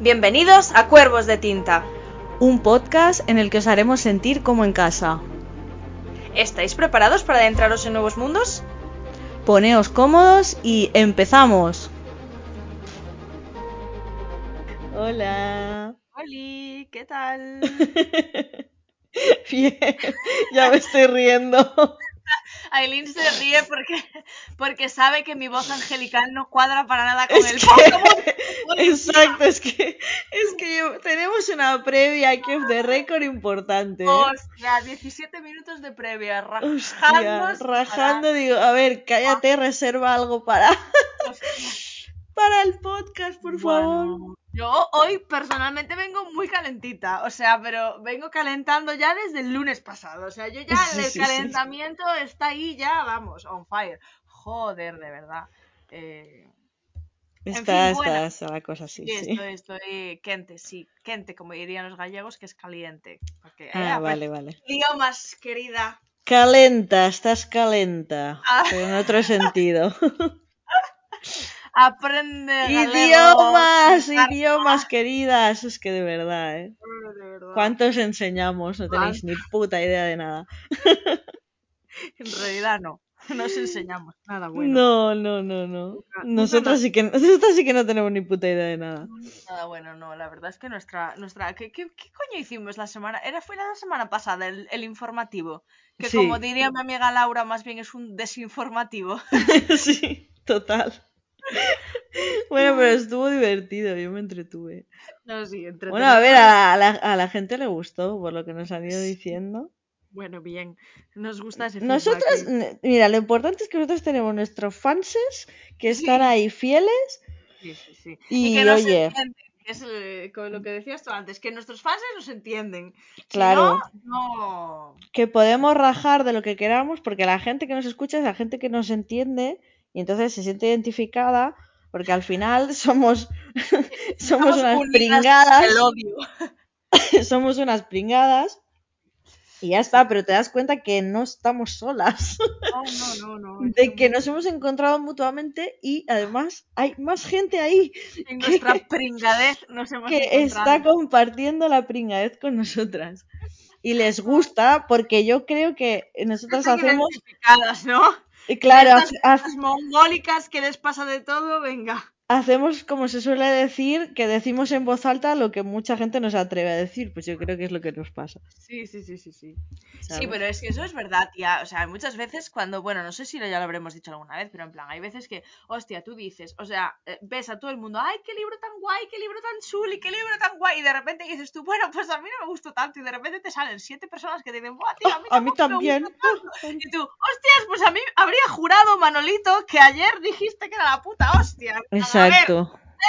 Bienvenidos a Cuervos de Tinta. Un podcast en el que os haremos sentir como en casa. ¿Estáis preparados para adentraros en nuevos mundos? Poneos cómodos y empezamos. Hola. Hola, ¿qué tal? Bien, ya me estoy riendo. Aileen se ríe porque, porque sabe que mi voz angelical no cuadra para nada con Es el que-. Exacto, es que, es que yo- tenemos una previa aquí de récord importante. ¿eh? Hostia, 17 minutos de previa, Hostia, rajándonos rajando, digo, a ver, cállate, reserva algo para, Hostia. para el podcast, por favor. Yo hoy personalmente vengo muy calentita, o sea, pero vengo calentando ya desde el lunes pasado, o sea, yo ya Sí, el sí, sí. calentamiento está ahí ya, vamos, on fire. Joder, de verdad. Eh, Está, fin, está, la cosa así, sí, sí. estoy, estoy quente, sí, quente, como dirían los gallegos, que es caliente. Porque, eh, Ah, vale, vale. idiomas, querida. Calenta, estás calenta, Ah. pero en otro sentido. Aprende galego, idiomas, Carta, idiomas, queridas. Es que de verdad, ¿eh? de verdad. ¿Cuántos enseñamos? No tenéis ni puta idea de nada. En realidad no, no os enseñamos nada bueno. No, no, no, no. Nosotros sí, que, sí que no tenemos ni puta idea de nada. Nada bueno, no, la verdad es que nuestra, nuestra, ¿qué, qué, qué coño hicimos la semana? Era, fue la semana pasada, el, el informativo, que Sí. como diría mi amiga Laura, más bien es un desinformativo. sí, total. Bueno, pero estuvo divertido, yo me entretuve. No, sí, entretenido. Bueno, a ver, a la, a la gente le gustó, por lo que nos han ido diciendo. Bueno, bien, nos gusta ese Nosotros, ¿eh? mira, lo importante es que nosotros tenemos nuestros fanses que Sí. están ahí fieles Sí, sí, sí. y, que nos oye, entienden, es eh, con lo que decías tú antes, que nuestros fans nos entienden. Si Claro. no, no. que podemos rajar de lo que queramos porque la gente que nos escucha es la gente que nos entiende y entonces se siente identificada porque al final somos somos unas pringadas, El odio. somos unas pringadas y ya está, pero te das cuenta que no estamos solas, No, no, no, de que nos hemos encontrado mutuamente y además hay más gente ahí En nuestra pringadez nos hemos que encontrado. está compartiendo la pringadez con nosotras. Y les gusta porque yo creo que nosotros Están hacemos, identificadas, ¿no? Y claro, Estas Las mongólicas que les pasa de todo, venga. Hacemos como se suele decir, que decimos en voz alta lo que mucha gente no se atreve a decir, pues yo creo que es lo que nos pasa. Sí, sí, sí, sí, sí. Sí, pero es que eso es verdad, tía. O sea, muchas veces cuando, bueno, no sé si ya lo habremos dicho alguna vez, pero en plan, hay veces que, hostia, tú dices, o sea, eh, ves a todo el mundo, ay, qué libro tan guay, qué libro tan chuli, qué libro tan guay, y de repente dices tú, bueno, pues a mí no me gustó tanto, y de repente te salen siete personas que te dicen, buah, tío, a mí, A mí también. gustó tanto". Y tú, hostias, pues a mí habría jurado, Manolito, que ayer dijiste que era la puta hostia. A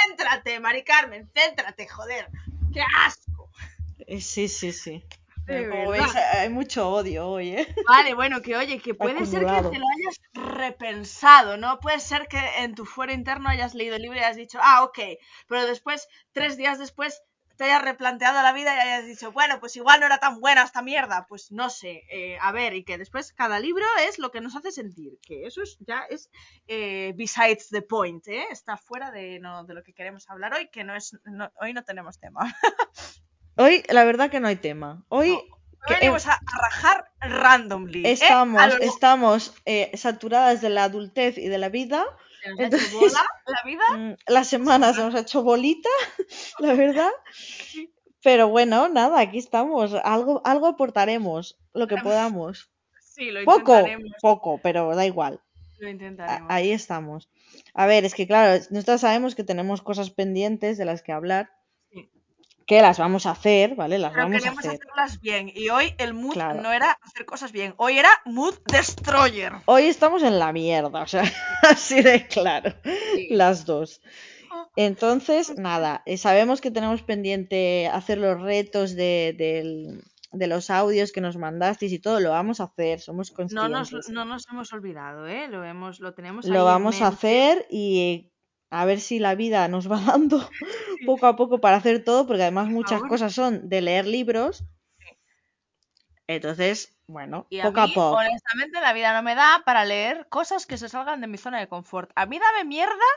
céntrate, Mari Carmen, céntrate, joder. ¡Qué asco! Eh, Sí, sí, sí. De Como hay mucho odio hoy, ¿eh? Vale, bueno, que oye, que puede ser que te lo hayas repensado, ¿no? Puede ser que en tu fuero interno hayas leído el libro y hayas dicho, ah, ok, pero después, tres días después, te hayas replanteado la vida y hayas dicho, bueno, pues igual no era tan buena esta mierda, pues no sé, eh, a ver, y que después cada libro es lo que nos hace sentir, que eso es, ya es eh, besides the point, ¿eh? Está fuera de, no, de lo que queremos hablar hoy, que no es, no- hoy no tenemos tema. Hoy, la verdad que no hay tema. Hoy Hoy que- venimos a, rajar randomly. estamos, lo- estamos saturadas de la adultez y de la vida. Se nos ha hecho entonces- bola la vida. Mm, Las semanas nos ha hecho bolita, la verdad. Pero bueno, nada, aquí estamos. Algo, algo aportaremos, lo que podamos. Sí, lo Poco, intentaremos. poco, pero da igual. Lo intentaremos. Ahí estamos. A ver, es que claro, nosotros sabemos que tenemos cosas pendientes de las que hablar. Que las vamos a hacer, ¿vale? Las Pero vamos a hacer. hacerlas bien. Y hoy el mood Claro. no era hacer cosas bien. Hoy era mood destroyer. Hoy estamos en la mierda, o sea, así de claro, las dos. Entonces, nada, eh, sabemos que tenemos pendiente hacer los retos de, del- de los audios que nos mandasteis y todo, lo vamos a hacer, somos No conscientes. nos, no nos hemos olvidado, ¿eh? Lo, hemos, lo tenemos Lo vamos a hacer y a ver si la vida nos va dando poco a poco para hacer todo, porque además muchas cosas son de leer libros. Entonces, bueno, Y poco a mí, poco. honestamente, la vida no me da para leer cosas que se salgan de mi zona de confort. A mí dame mierda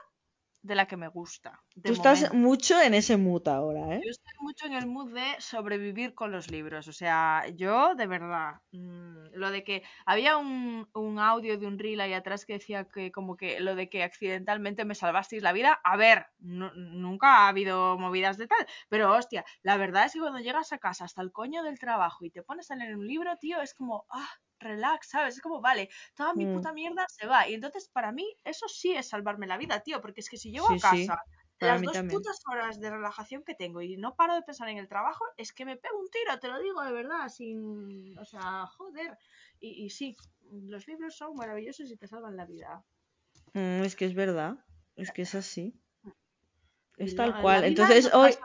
de la que me gusta. Tú estás mucho en ese mood ahora, ¿eh? Yo estoy mucho en el mood de sobrevivir con los libros. O sea, yo de verdad, mm, lo de que había un, audio de un reel ahí atrás que decía que como que lo de que accidentalmente me salvasteis la vida. A ver, nunca ha habido movidas de tal. Pero hostia, la verdad es que cuando llegas a casa hasta el coño del trabajo y te pones a leer un libro, tío, es como, ah, relax, ¿sabes? Es como, vale, toda mi mm. puta mierda se va. Y entonces, para mí, eso sí es salvarme la vida, tío, porque es que si llego a casa, las dos putas horas de relajación que tengo y no paro de pensar en el trabajo, es que me pego un tiro, te lo digo de verdad, sin. O sea, joder. Y, y sí, los libros son maravillosos y te salvan la vida. Mm, es que es verdad, es que es así. Es tal cual. Entonces hoy,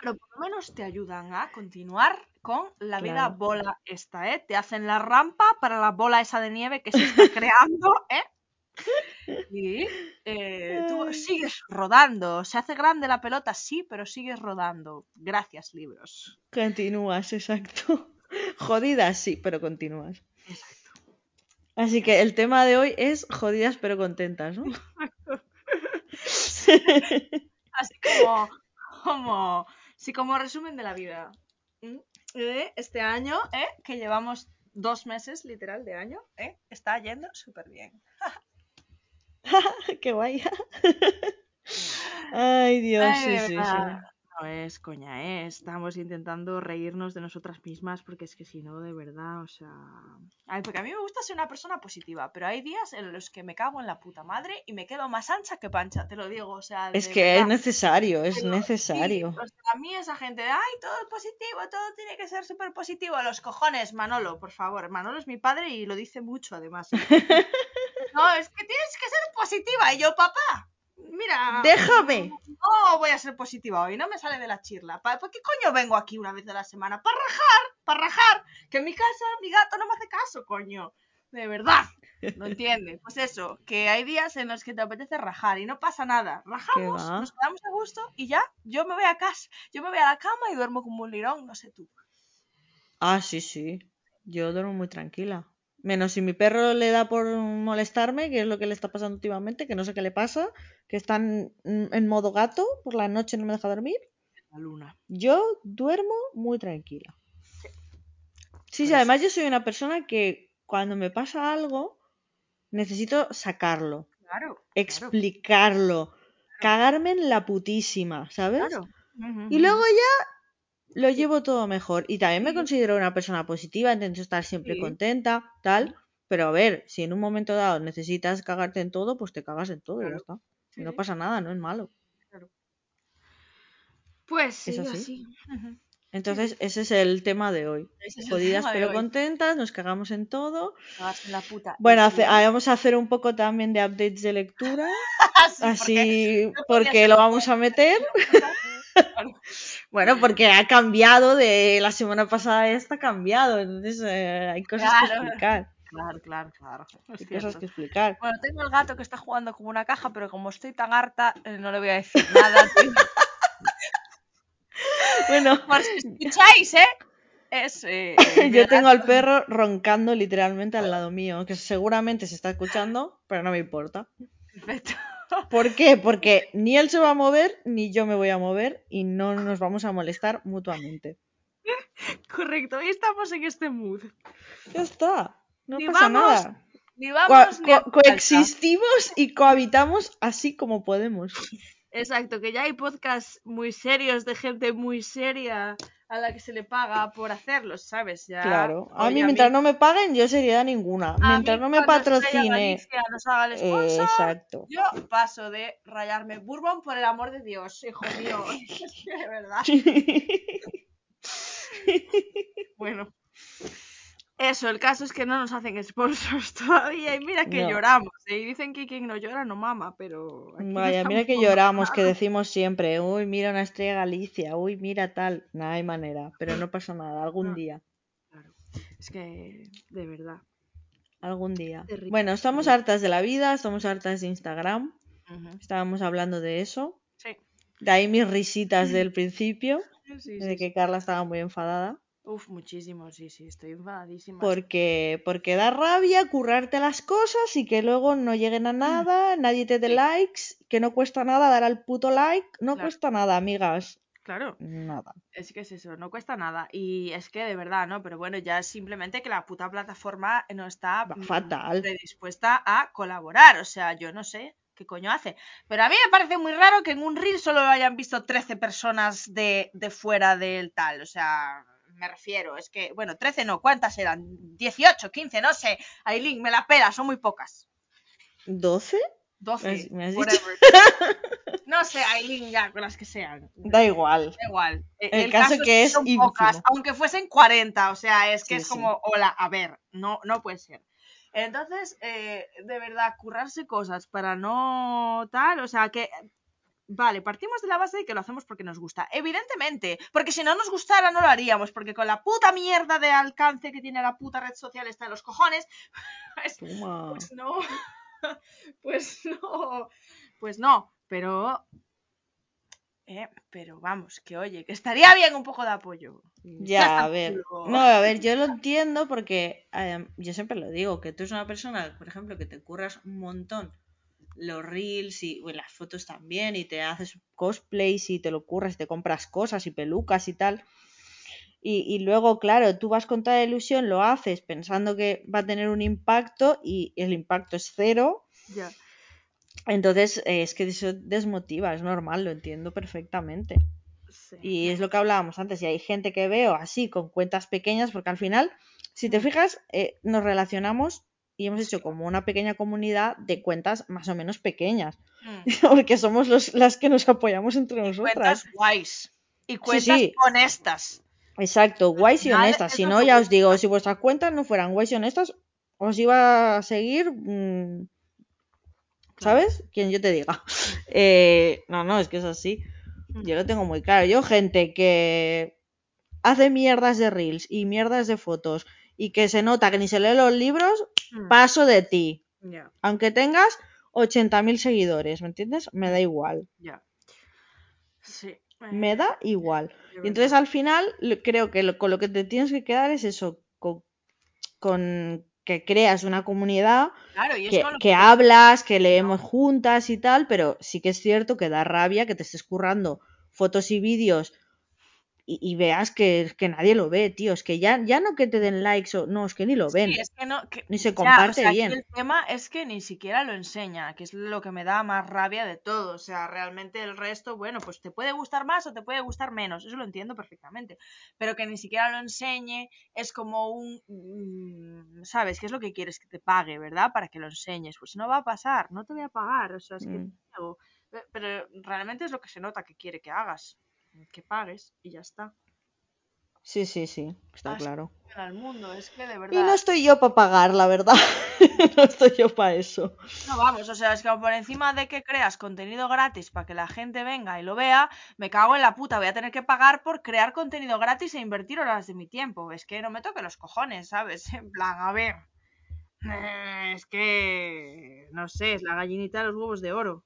Pero por lo menos te ayudan a continuar con la vida bola esta, ¿eh? Te hacen la rampa para la bola esa de nieve que se está creando, ¿eh? Y eh, tú sigues rodando. Se hace grande la pelota, sí, pero sigues rodando. Gracias, libros. Continúas, exacto. Jodidas, sí, pero continúas. Exacto. Así que el tema de hoy es jodidas pero contentas, ¿no? Así como, como, sí, como resumen de la vida. ¿Mm? este año, ¿eh? que llevamos dos meses literal de año, ¿eh? está yendo súper bien. Qué guay. Ay, Dios, sí, sí, sí. No es coña, ¿eh? Estamos intentando reírnos de nosotras mismas porque es que si no, de verdad, o sea... Ay, porque a mí me gusta ser una persona positiva, pero hay días en los que me cago en la puta madre y me quedo más ancha que pancha, te lo digo, o sea... Es que es necesario, es necesario. a mí esa gente de, ay, todo es positivo, todo tiene que ser súper positivo, a los cojones, Manolo, por favor. Manolo es mi padre y lo dice mucho, además. No, es que tienes que ser positiva. Y yo, papá, Mira. Déjame. No voy a ser positiva hoy, no me sale de la chirla. ¿Para qué coño vengo aquí una vez de la semana? Para rajar, para rajar. Que en mi casa mi gato no me hace caso, coño. De verdad. No entiende. Pues eso, que hay días en los que te apetece rajar y no pasa nada. Rajamos, nos quedamos a gusto y ya, yo me voy a casa. Yo me voy a la cama y duermo como un lirón, no sé tú. Ah, sí, sí. Yo duermo muy tranquila. Menos si mi perro le da por molestarme, que es lo que le está pasando últimamente, que no sé qué le pasa, que está en, modo gato, por la noche no me deja dormir. La luna. Yo duermo muy tranquila. Sí, sí, además yo soy una persona que cuando me pasa algo, necesito sacarlo. Claro. Explicarlo. Cagarme en la putísima, ¿sabes? Claro. Y luego ya lo llevo todo mejor. Y también me considero una persona positiva, intento estar siempre contenta, tal. Pero a ver, si en un momento dado necesitas cagarte en todo, pues te cagas en todo y ya está. Y no pasa nada, no es malo. Claro. Pues sí, así. Entonces, ese es el tema de hoy. Jodidas pero contentas, nos cagamos en todo. la puta. Bueno, vamos a hacer un poco también de updates de lectura. así, porque, lo vamos a meter. bueno, porque ha cambiado de la semana pasada a esta, ha cambiado. Entonces, eh, hay cosas que explicar. Claro, claro, claro. Hay cosas que explicar. Bueno, tengo el gato que está jugando como una caja, pero como estoy tan harta, eh, no le voy a decir nada. bueno, por si escucháis, ¿eh? Es, eh, Yo tengo al perro roncando literalmente al lado mío, que seguramente se está escuchando, pero no me importa. Perfecto. ¿Por qué? Porque ni él se va a mover, ni yo me voy a mover y no nos vamos a molestar mutuamente. Correcto, y estamos en este mood. Ya está, no pasa nada. coexistimos y cohabitamos así como podemos. Exacto, que ya hay podcasts muy serios de gente muy seria a la que se le paga por hacerlos, ¿sabes? Ya, claro. A mí, mientras no me paguen, yo sería ninguna. mientras no me patrocine. Nos haga el sponsor, exacto. Yo paso de rayarme. Bourbon, por el amor de Dios, hijo mío. de verdad. bueno. Eso, el caso es que no nos hacen sponsors todavía y mira que lloramos. ¿eh? Y dicen que quien no llora no mama, pero... Vaya, mira que lloramos, que decimos siempre, uy, mira una estrella Galicia, uy, mira tal. No hay manera, pero no pasa nada, algún día. Claro, es que de verdad. Algún día. Bueno, estamos hartas de la vida, estamos hartas de Instagram. Estábamos hablando de eso. Sí. De ahí mis risitas del principio, de que Carla estaba muy enfadada Uf, muchísimo, sí, sí, estoy enfadadísima. Porque, porque da rabia currarte las cosas y que luego no lleguen a nada, nadie te dé likes, que no cuesta nada dar al puto like, no cuesta nada, amigas. Claro. Nada. Es que es eso, no cuesta nada. Y es que de verdad, ¿no? Pero bueno, ya es simplemente que la puta plataforma no está Va fatal. predispuesta a colaborar. O sea, yo no sé qué coño hace. Pero a mí me parece muy raro que en un reel solo lo hayan visto 13 personas de, de fuera del tal. O sea, me refiero, es que, bueno, 13 no, ¿cuántas eran? 18, 15, no sé. Aileen, me la pela, son muy pocas. ¿12? 12, ¿Me has dicho? No sé, Aileen, ya, con las que sean. Da igual. Da igual. E- El caso es que es son ínfimo. pocas, aunque fuesen 40, o sea, es que Sí, es sí. como, hola, a ver, no, no puede ser. Entonces, eh, de verdad, currarse cosas para no tal, o sea, que, vale, partimos de la base de que lo hacemos porque nos gusta, evidentemente, porque si no nos gustara no lo haríamos, porque con la puta mierda de alcance que tiene la puta red social está en los cojones, pues, pues no, pues no, pues no, pero... Eh, pero vamos, que oye, que estaría bien un poco de apoyo. Ya, a ver. No, a ver, yo lo entiendo porque eh, yo siempre lo digo, que tú eres una persona, por ejemplo, que te curras un montón los reels y bueno, las fotos también y te haces cosplays y te lo curras, te compras cosas y pelucas y tal. Y, y luego, claro, tú vas con toda la ilusión, lo haces pensando que va a tener un impacto y el impacto es cero. Ya. Entonces, eh, es que eso desmotiva, es normal, lo entiendo perfectamente. Sí. Y es lo que hablábamos antes, y hay gente que veo así con cuentas pequeñas, porque al final, si te Mm. fijas, eh, nos relacionamos y hemos hecho como una pequeña comunidad de cuentas más o menos pequeñas, Mm. porque somos los, las que nos apoyamos entre nosotras. Cuentas guays. Y cuentas sí. honestas. Exacto, guays y honestas. Si no, ya os digo, si vuestras cuentas no fueran guays y honestas, os iba a seguir, mm. ¿sabes? Quien yo te diga. Eh, no, no, es que es así. Mm. Yo lo tengo muy claro. Yo, gente que hace mierdas de reels y mierdas de fotos y que se nota que ni se lee los libros, Mm. paso de ti. Aunque tengas 80.000 seguidores, ¿me entiendes? Me da igual. Sí. Me eh, da igual. Y entonces al final creo que lo- con lo que te tienes que quedar es eso, con, con que creas una comunidad, Claro, y es que, que hablas, que leemos juntas y tal, pero sí que es cierto que da rabia que te estés currando fotos y vídeos y, y veas que, que nadie lo ve, tío. Es que ya, ya no que te den likes o no, es que ni lo ven. Sí, es que no, que- Ni se ya, comparte o sea, aquí bien. el tema es que ni siquiera lo enseña, que es lo que me da más rabia de todo. O sea, realmente el resto, bueno, pues te puede gustar más o te puede gustar menos, eso lo entiendo perfectamente. Pero que ni siquiera lo enseñe es como un, mm, ¿sabes? ¿Qué es lo que quieres? Que te pague, ¿verdad? Para que lo enseñes. Pues no va a pasar, no te voy a pagar, o sea, es que Mm. Pe- Pero realmente es lo que se nota que quiere que hagas, que pagues y ya está. Sí, sí, sí, está Así claro. mundo, es que de Y verdad. no estoy yo para pagar, la verdad. no estoy yo para eso. No, vamos, o sea, es que por encima de que creas contenido gratis para que la gente venga y lo vea, me cago en la puta, voy a tener que pagar por crear contenido gratis e invertir horas de mi tiempo. Es que no me toque los cojones, ¿sabes? En plan, a ver. eh, Es que. No sé, es la gallinita de los huevos de oro.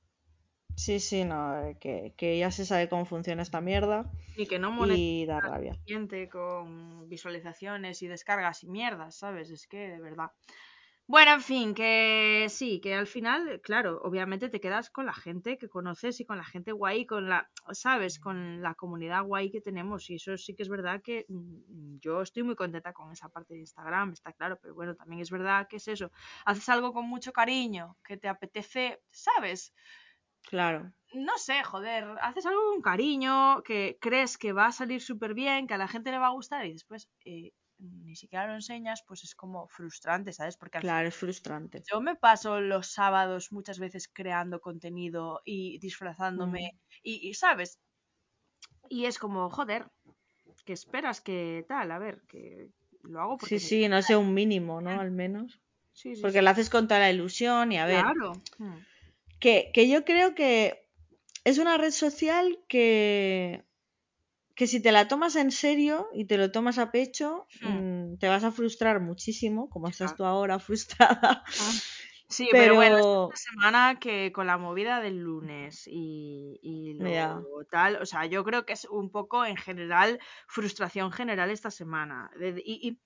Sí, sí, no, eh, que, que ya se sabe cómo funciona esta mierda Y que no y monetiza da rabia. gente con visualizaciones y descargas y mierdas, ¿sabes? Es que de verdad. Bueno, en fin, que sí, que al final, claro, obviamente te quedas con la gente que conoces y con la gente guay, con la, ¿sabes? Con la comunidad guay que tenemos. Y eso sí que es verdad que mm, yo estoy muy contenta con esa parte de Instagram, está claro, pero bueno, también es verdad que es eso. Haces algo con mucho cariño, que te apetece, ¿sabes? Claro. no sé, joder, haces algo con cariño, que crees que va a salir súper bien, que a la gente le va a gustar y después eh, ni siquiera lo enseñas, pues es como frustrante, ¿sabes? Porque al Claro, es frustrante. yo me paso los sábados muchas veces creando contenido y disfrazándome Mm. y, y, ¿sabes? Y es como, joder, que esperas que tal, a ver, que lo hago porque Sí, sí, no sé, un mínimo, ¿no? Al menos. Sí, sí, Porque sí. lo haces con toda la ilusión y a ver, Claro. Hmm. Que, que yo creo que es una red social que, que si te la tomas en serio y te lo tomas a pecho, Hmm. mm, te vas a frustrar muchísimo, como estás Claro. tú ahora frustrada. Ah. Sí, pero, bueno, esta semana que con la movida del lunes y, y lo tal, o sea, yo creo que es un poco en general frustración general esta semana. y, y,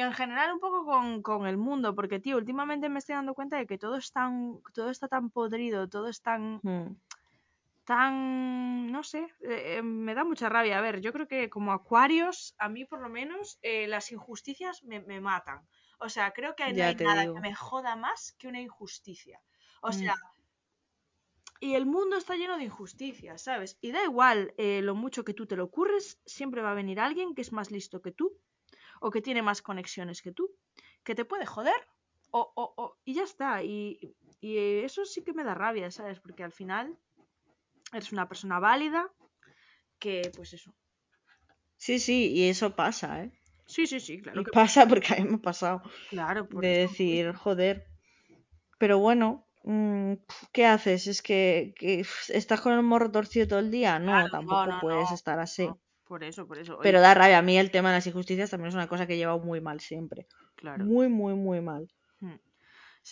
en general un poco con, el mundo, porque tío, últimamente me estoy dando cuenta de que todo es tan, todo está tan podrido, todo es tan, hmm. tan, no sé, eh, eh, me da mucha rabia. A ver, yo creo que como acuarios, a mí por lo menos, eh, las injusticias me, me matan. O sea, creo que no hay nada que me joda más que una injusticia. O mm. sea, y el mundo está lleno de injusticias, ¿sabes? Y da igual eh, lo mucho que tú te lo ocurres, siempre va a venir alguien que es más listo que tú, o que tiene más conexiones que tú, que te puede joder, o, o, o y ya está. Y, y eso sí que me da rabia, ¿sabes? Porque al final eres una persona válida que, pues eso. Sí, sí, y eso pasa, ¿eh? Sí, sí, sí, claro. Y pasa porque hemos pasado. Claro, De decir, joder. Pero bueno, mm, ¿qué haces? ¿Es que, estás con el morro torcido todo el día? No, tampoco puedes estar así. Por eso, por eso. Pero da rabia. A mí el tema de las injusticias también es una cosa que he llevado muy mal siempre. Claro. Muy, muy, muy mal. Hmm.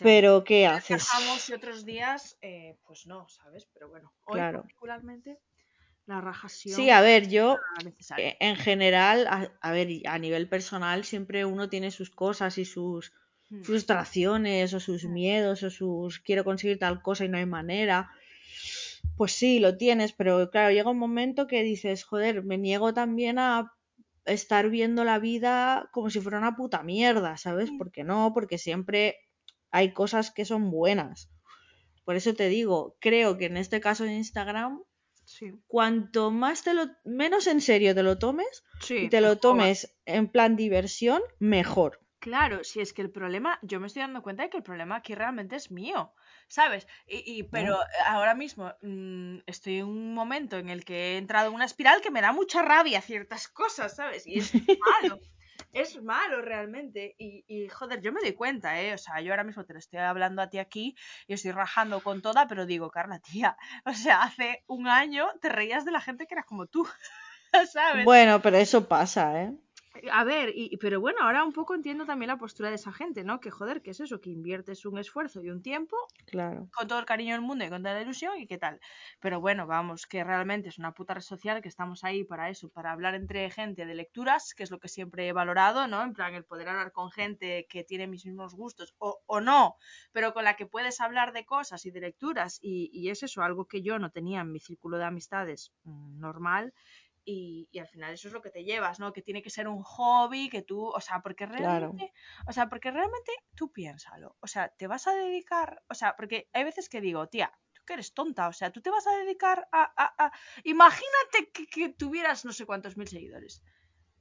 Pero ¿qué haces? y otros días, eh, pues no, ¿sabes? Pero bueno, hoy particularmente la rajación. Sí, a ver, yo eh, en general, a, ver, a nivel personal, siempre uno tiene sus cosas y sus hmm. frustraciones o sus hmm. miedos o sus quiero conseguir tal cosa y no hay manera. Pues sí, lo tienes, pero claro, llega un momento que dices, joder, me niego también a estar viendo la vida como si fuera una puta mierda, ¿sabes? Hmm. Porque no, porque siempre hay cosas que son buenas. Por eso te digo, creo que en este caso de Instagram Cuanto más te lo, menos en serio te lo tomes y te lo tomes en plan diversión, mejor. Claro, si es que el problema, yo me estoy dando cuenta de que el problema aquí realmente es mío, ¿sabes? Y, pero ahora mismo mm, estoy en un momento en el que he entrado en una espiral que me da mucha rabia ciertas cosas, ¿sabes? Y es malo es malo realmente. Y, joder, yo me doy cuenta, ¿eh? O sea, yo ahora mismo te lo estoy hablando a ti aquí y estoy rajando con toda, pero digo, Carla, tía, o sea, hace un año te reías de la gente que era como tú, ¿sabes? Bueno, pero eso pasa, ¿eh? A ver, y, pero bueno, ahora un poco entiendo también la postura de esa gente, ¿no? Que joder, que es eso, que inviertes un esfuerzo y un tiempo claro. con todo el cariño del mundo y con toda la ilusión y qué tal. Pero bueno, vamos, que realmente es una puta red social, que estamos ahí para eso, para hablar entre gente de lecturas, que es lo que siempre he valorado, ¿no? En plan, el poder hablar con gente que tiene mis mismos gustos o, o no, pero con la que puedes hablar de cosas y de lecturas y, y es eso, algo que yo no tenía en mi círculo de amistades mm, normal y, al final eso es lo que te llevas, ¿no? Que tiene que ser un hobby, que tú, o sea, porque realmente, o sea, porque realmente tú piénsalo, o sea, te vas a dedicar, o sea, porque hay veces que digo, tía, tú que eres tonta, o sea, tú te vas a dedicar a, imagínate que, tuvieras no sé cuántos mil seguidores,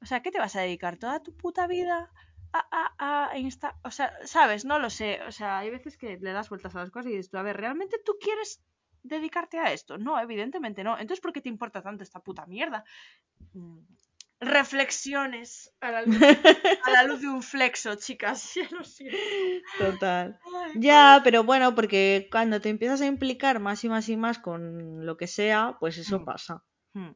o sea, ¿qué te vas a dedicar toda tu puta vida? A, a, a Insta, o sea, sabes, no lo sé, o sea, hay veces que le das vueltas a las cosas y dices tú, a ver, ¿realmente tú quieres dedicarte a esto? No, evidentemente no. Entonces, ¿por qué te importa tanto esta puta mierda? Mm, reflexiones a la, luz, de un flexo, chicas. Ya lo siento. Total. ya, pero bueno, porque cuando te empiezas a implicar más y más y más con lo que sea, pues eso hmm. pasa. Hmm.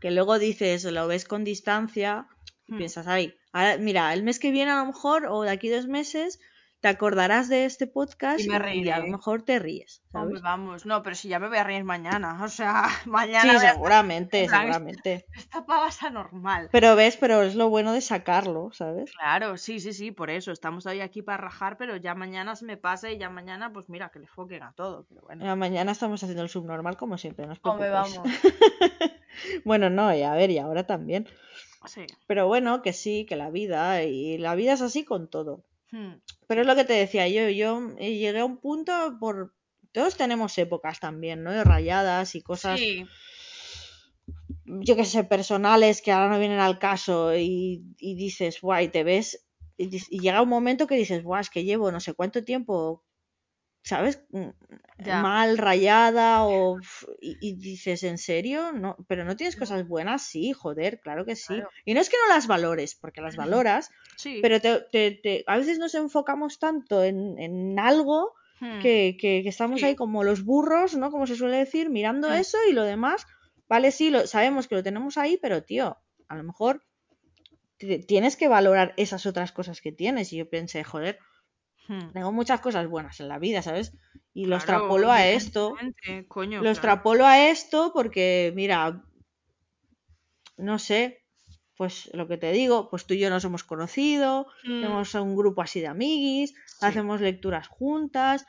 Que luego dices, lo ves con distancia y piensas, ay, ahora, mira, el mes que viene a lo mejor, o de aquí dos meses, te acordarás de este podcast y, a lo mejor te ríes. ¿sabes? vamos, no, pero si ya me voy a reír mañana, o sea, mañana. Sí, seguramente, seguramente. Esta, pavasa normal. Pero ves, pero es lo bueno de sacarlo, ¿sabes? Claro, sí, sí, sí, por eso. Estamos hoy aquí para rajar, pero ya mañana se me pasa y ya mañana, pues mira, que le foquen a todo. Pero bueno. Ya mañana estamos haciendo el subnormal como siempre, no Hombre, vamos. bueno, no, y a ver, y ahora también. Sí. Pero bueno, que sí, que la vida, y la vida es así con todo. Hmm. Pero es lo que te decía yo, yo llegué a un punto por... Todos tenemos épocas también, ¿no? De rayadas y cosas... Sí. Yo qué sé, personales que ahora no vienen al caso y, dices, guay, te ves... Y, llega un momento que dices, guay, es que llevo no sé cuánto tiempo ¿sabes? Mm, mal, rayada o... Y, dices, ¿en serio? No, pero no tienes cosas buenas, sí, joder, claro que sí. Y no es que no las valores, porque las valoras, sí. pero te, a veces nos enfocamos tanto en, algo hmm. que, estamos ahí como los burros, ¿no? Como se suele decir, mirando hmm. eso y lo demás, vale, sí, lo, sabemos que lo tenemos ahí, pero tío, a lo mejor tienes que valorar esas otras cosas que tienes. Y yo pensé, joder, Hmm. Tengo muchas cosas buenas en la vida, ¿sabes? Y lo Claro, extrapolo a esto. Coño, Lo claro. extrapolo a esto porque, mira, no sé, pues lo que te digo, pues tú y yo nos hemos conocido, Mm, tenemos un grupo así de amiguis, hacemos lecturas juntas,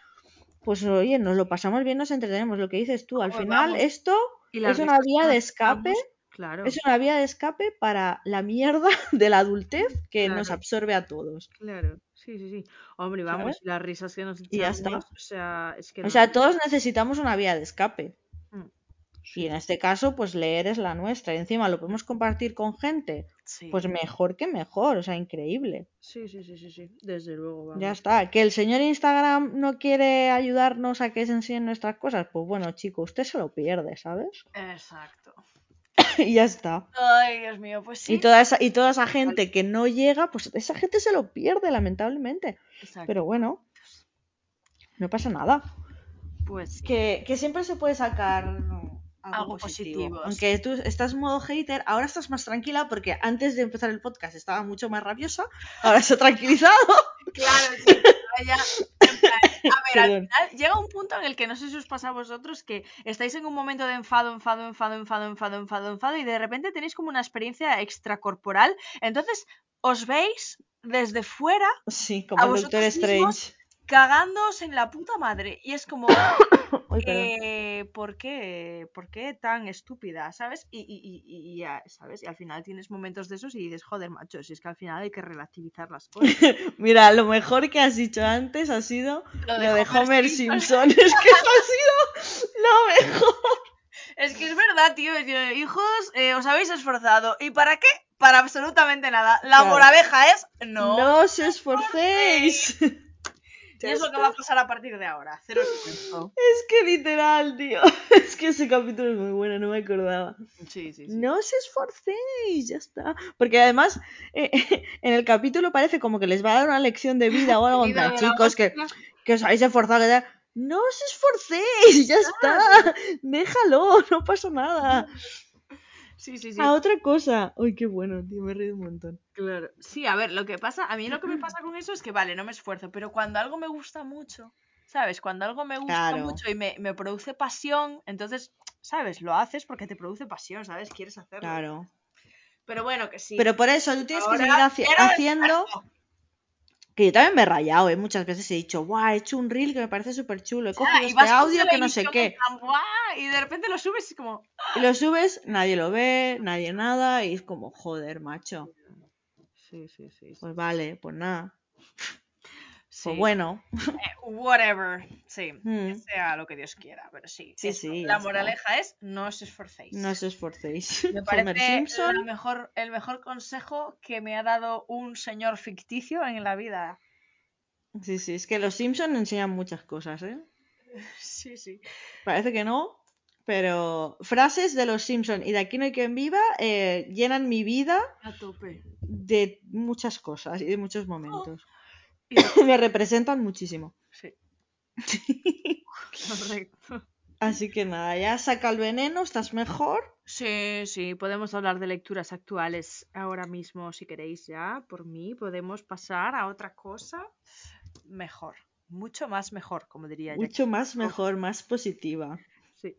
pues oye, nos lo pasamos bien, nos entretenemos, lo que dices tú, al final vamos. esto es una vía de escape, Claro, es una vía de escape para la mierda de la adultez que nos absorbe a todos. claro. Sí, sí, sí. Hombre, vamos, las risas que nos Y ya está. o sea, es que O no- sea, todos necesitamos una vía de escape. Mm. Y en este caso, pues leer es la nuestra. Y encima lo podemos compartir con gente. Sí. Pues mejor que mejor, o sea, increíble. sí, sí, sí, sí, sí, desde luego, vamos. Ya está. Que el señor Instagram no quiere ayudarnos a que se enseñen nuestras cosas. Pues bueno, chico, usted se lo pierde, ¿sabes? Exacto. y ya está. Ay, Dios mío, pues sí. Y toda esa, y toda esa gente que no llega, pues esa gente se lo pierde, lamentablemente. Exacto. Pero bueno, no pasa nada. pues sí. Que, que siempre se puede sacar algo, Algo positivo. positivo, Aunque tú estás en modo hater, ahora estás más tranquila porque antes de empezar el podcast estaba mucho más rabiosa, ahora se ha tranquilizado. Claro, sí, ya, ver, al final llega un punto en el que no sé si os pasa a vosotros que estáis en un momento de enfado, enfado, enfado, enfado, enfado, enfado, enfado y de repente tenéis como una experiencia extracorporal. Entonces os veis desde fuera Sí, A como vosotros Doctor mismos, Strange. cagándoos en la puta madre. Y es como, Eh, ¿por qué? ¿Por qué tan estúpida? ¿Sabes? Y, y, y, y ya, ¿sabes? Y al final tienes momentos de esos y dices, joder, macho, si es que al final hay que relativizar las cosas. Mira, lo mejor que has dicho antes ha sido Lo lo de Homer Homer Simpson. Es que eso ha sido lo mejor. Es que es verdad, tío. Hijos, eh, os habéis esforzado. ¿Y para qué? Para absolutamente nada. La Claro. moraleja es no. No, os esforcéis. Y es lo que va a pasar a partir de ahora. Cero esfuerzo. Es que literal, tío. Es que ese capítulo es muy bueno, no me acordaba. Sí, sí, sí. No os esforcéis, ya está. Porque además, eh, en el capítulo parece como que les va a dar una lección de vida o algo. Vida chicos, que, que os habéis esforzado. que tal". No os esforcéis, ya está. Déjalo, no pasa nada. Sí, sí, sí. A otra cosa. Uy, qué bueno, tío, me he reído un montón. Claro. Sí, a ver, lo que pasa, a mí lo que me pasa con eso es que, vale, no me esfuerzo, pero cuando algo me gusta mucho, ¿sabes? Cuando algo me gusta Claro. mucho y me, me produce pasión, entonces, ¿sabes? Lo haces porque te produce pasión, ¿sabes? Quieres hacerlo. Claro. Pero bueno, que sí. Pero por eso tú tienes que seguir haciendo. Que yo también me he rayado, ¿eh? Muchas veces he dicho, guau, he hecho un reel que me parece súper chulo. He cogido este audio que no sé qué. Y de repente lo subes y como. Y lo subes, nadie lo ve, nadie nada, y es como, joder, macho. Sí, sí, sí. Pues vale, pues nada. Sí. Pues bueno. Whatever. Sí. Mm. Que sea lo que Dios quiera, pero sí. Sí, sí, La moraleja es no os esforcéis. No os esforcéis. Me parece la mejor, el mejor consejo que me ha dado un señor ficticio en la vida. Sí, sí, es que los Simpson enseñan muchas cosas, ¿eh? Sí, sí. Parece que no, pero frases de los Simpson y de Aquí no hay quien viva eh, llenan mi vida A tope. de muchas cosas y de muchos momentos. De- Me representan muchísimo. Sí. Correcto. Así que nada, ya saca el veneno, estás mejor. Sí, sí, podemos hablar de lecturas actuales ahora mismo si queréis ya. Por mí podemos pasar a otra cosa mejor. Mucho más mejor, como diría Jackie. Mucho más mejor, más positiva. Sí.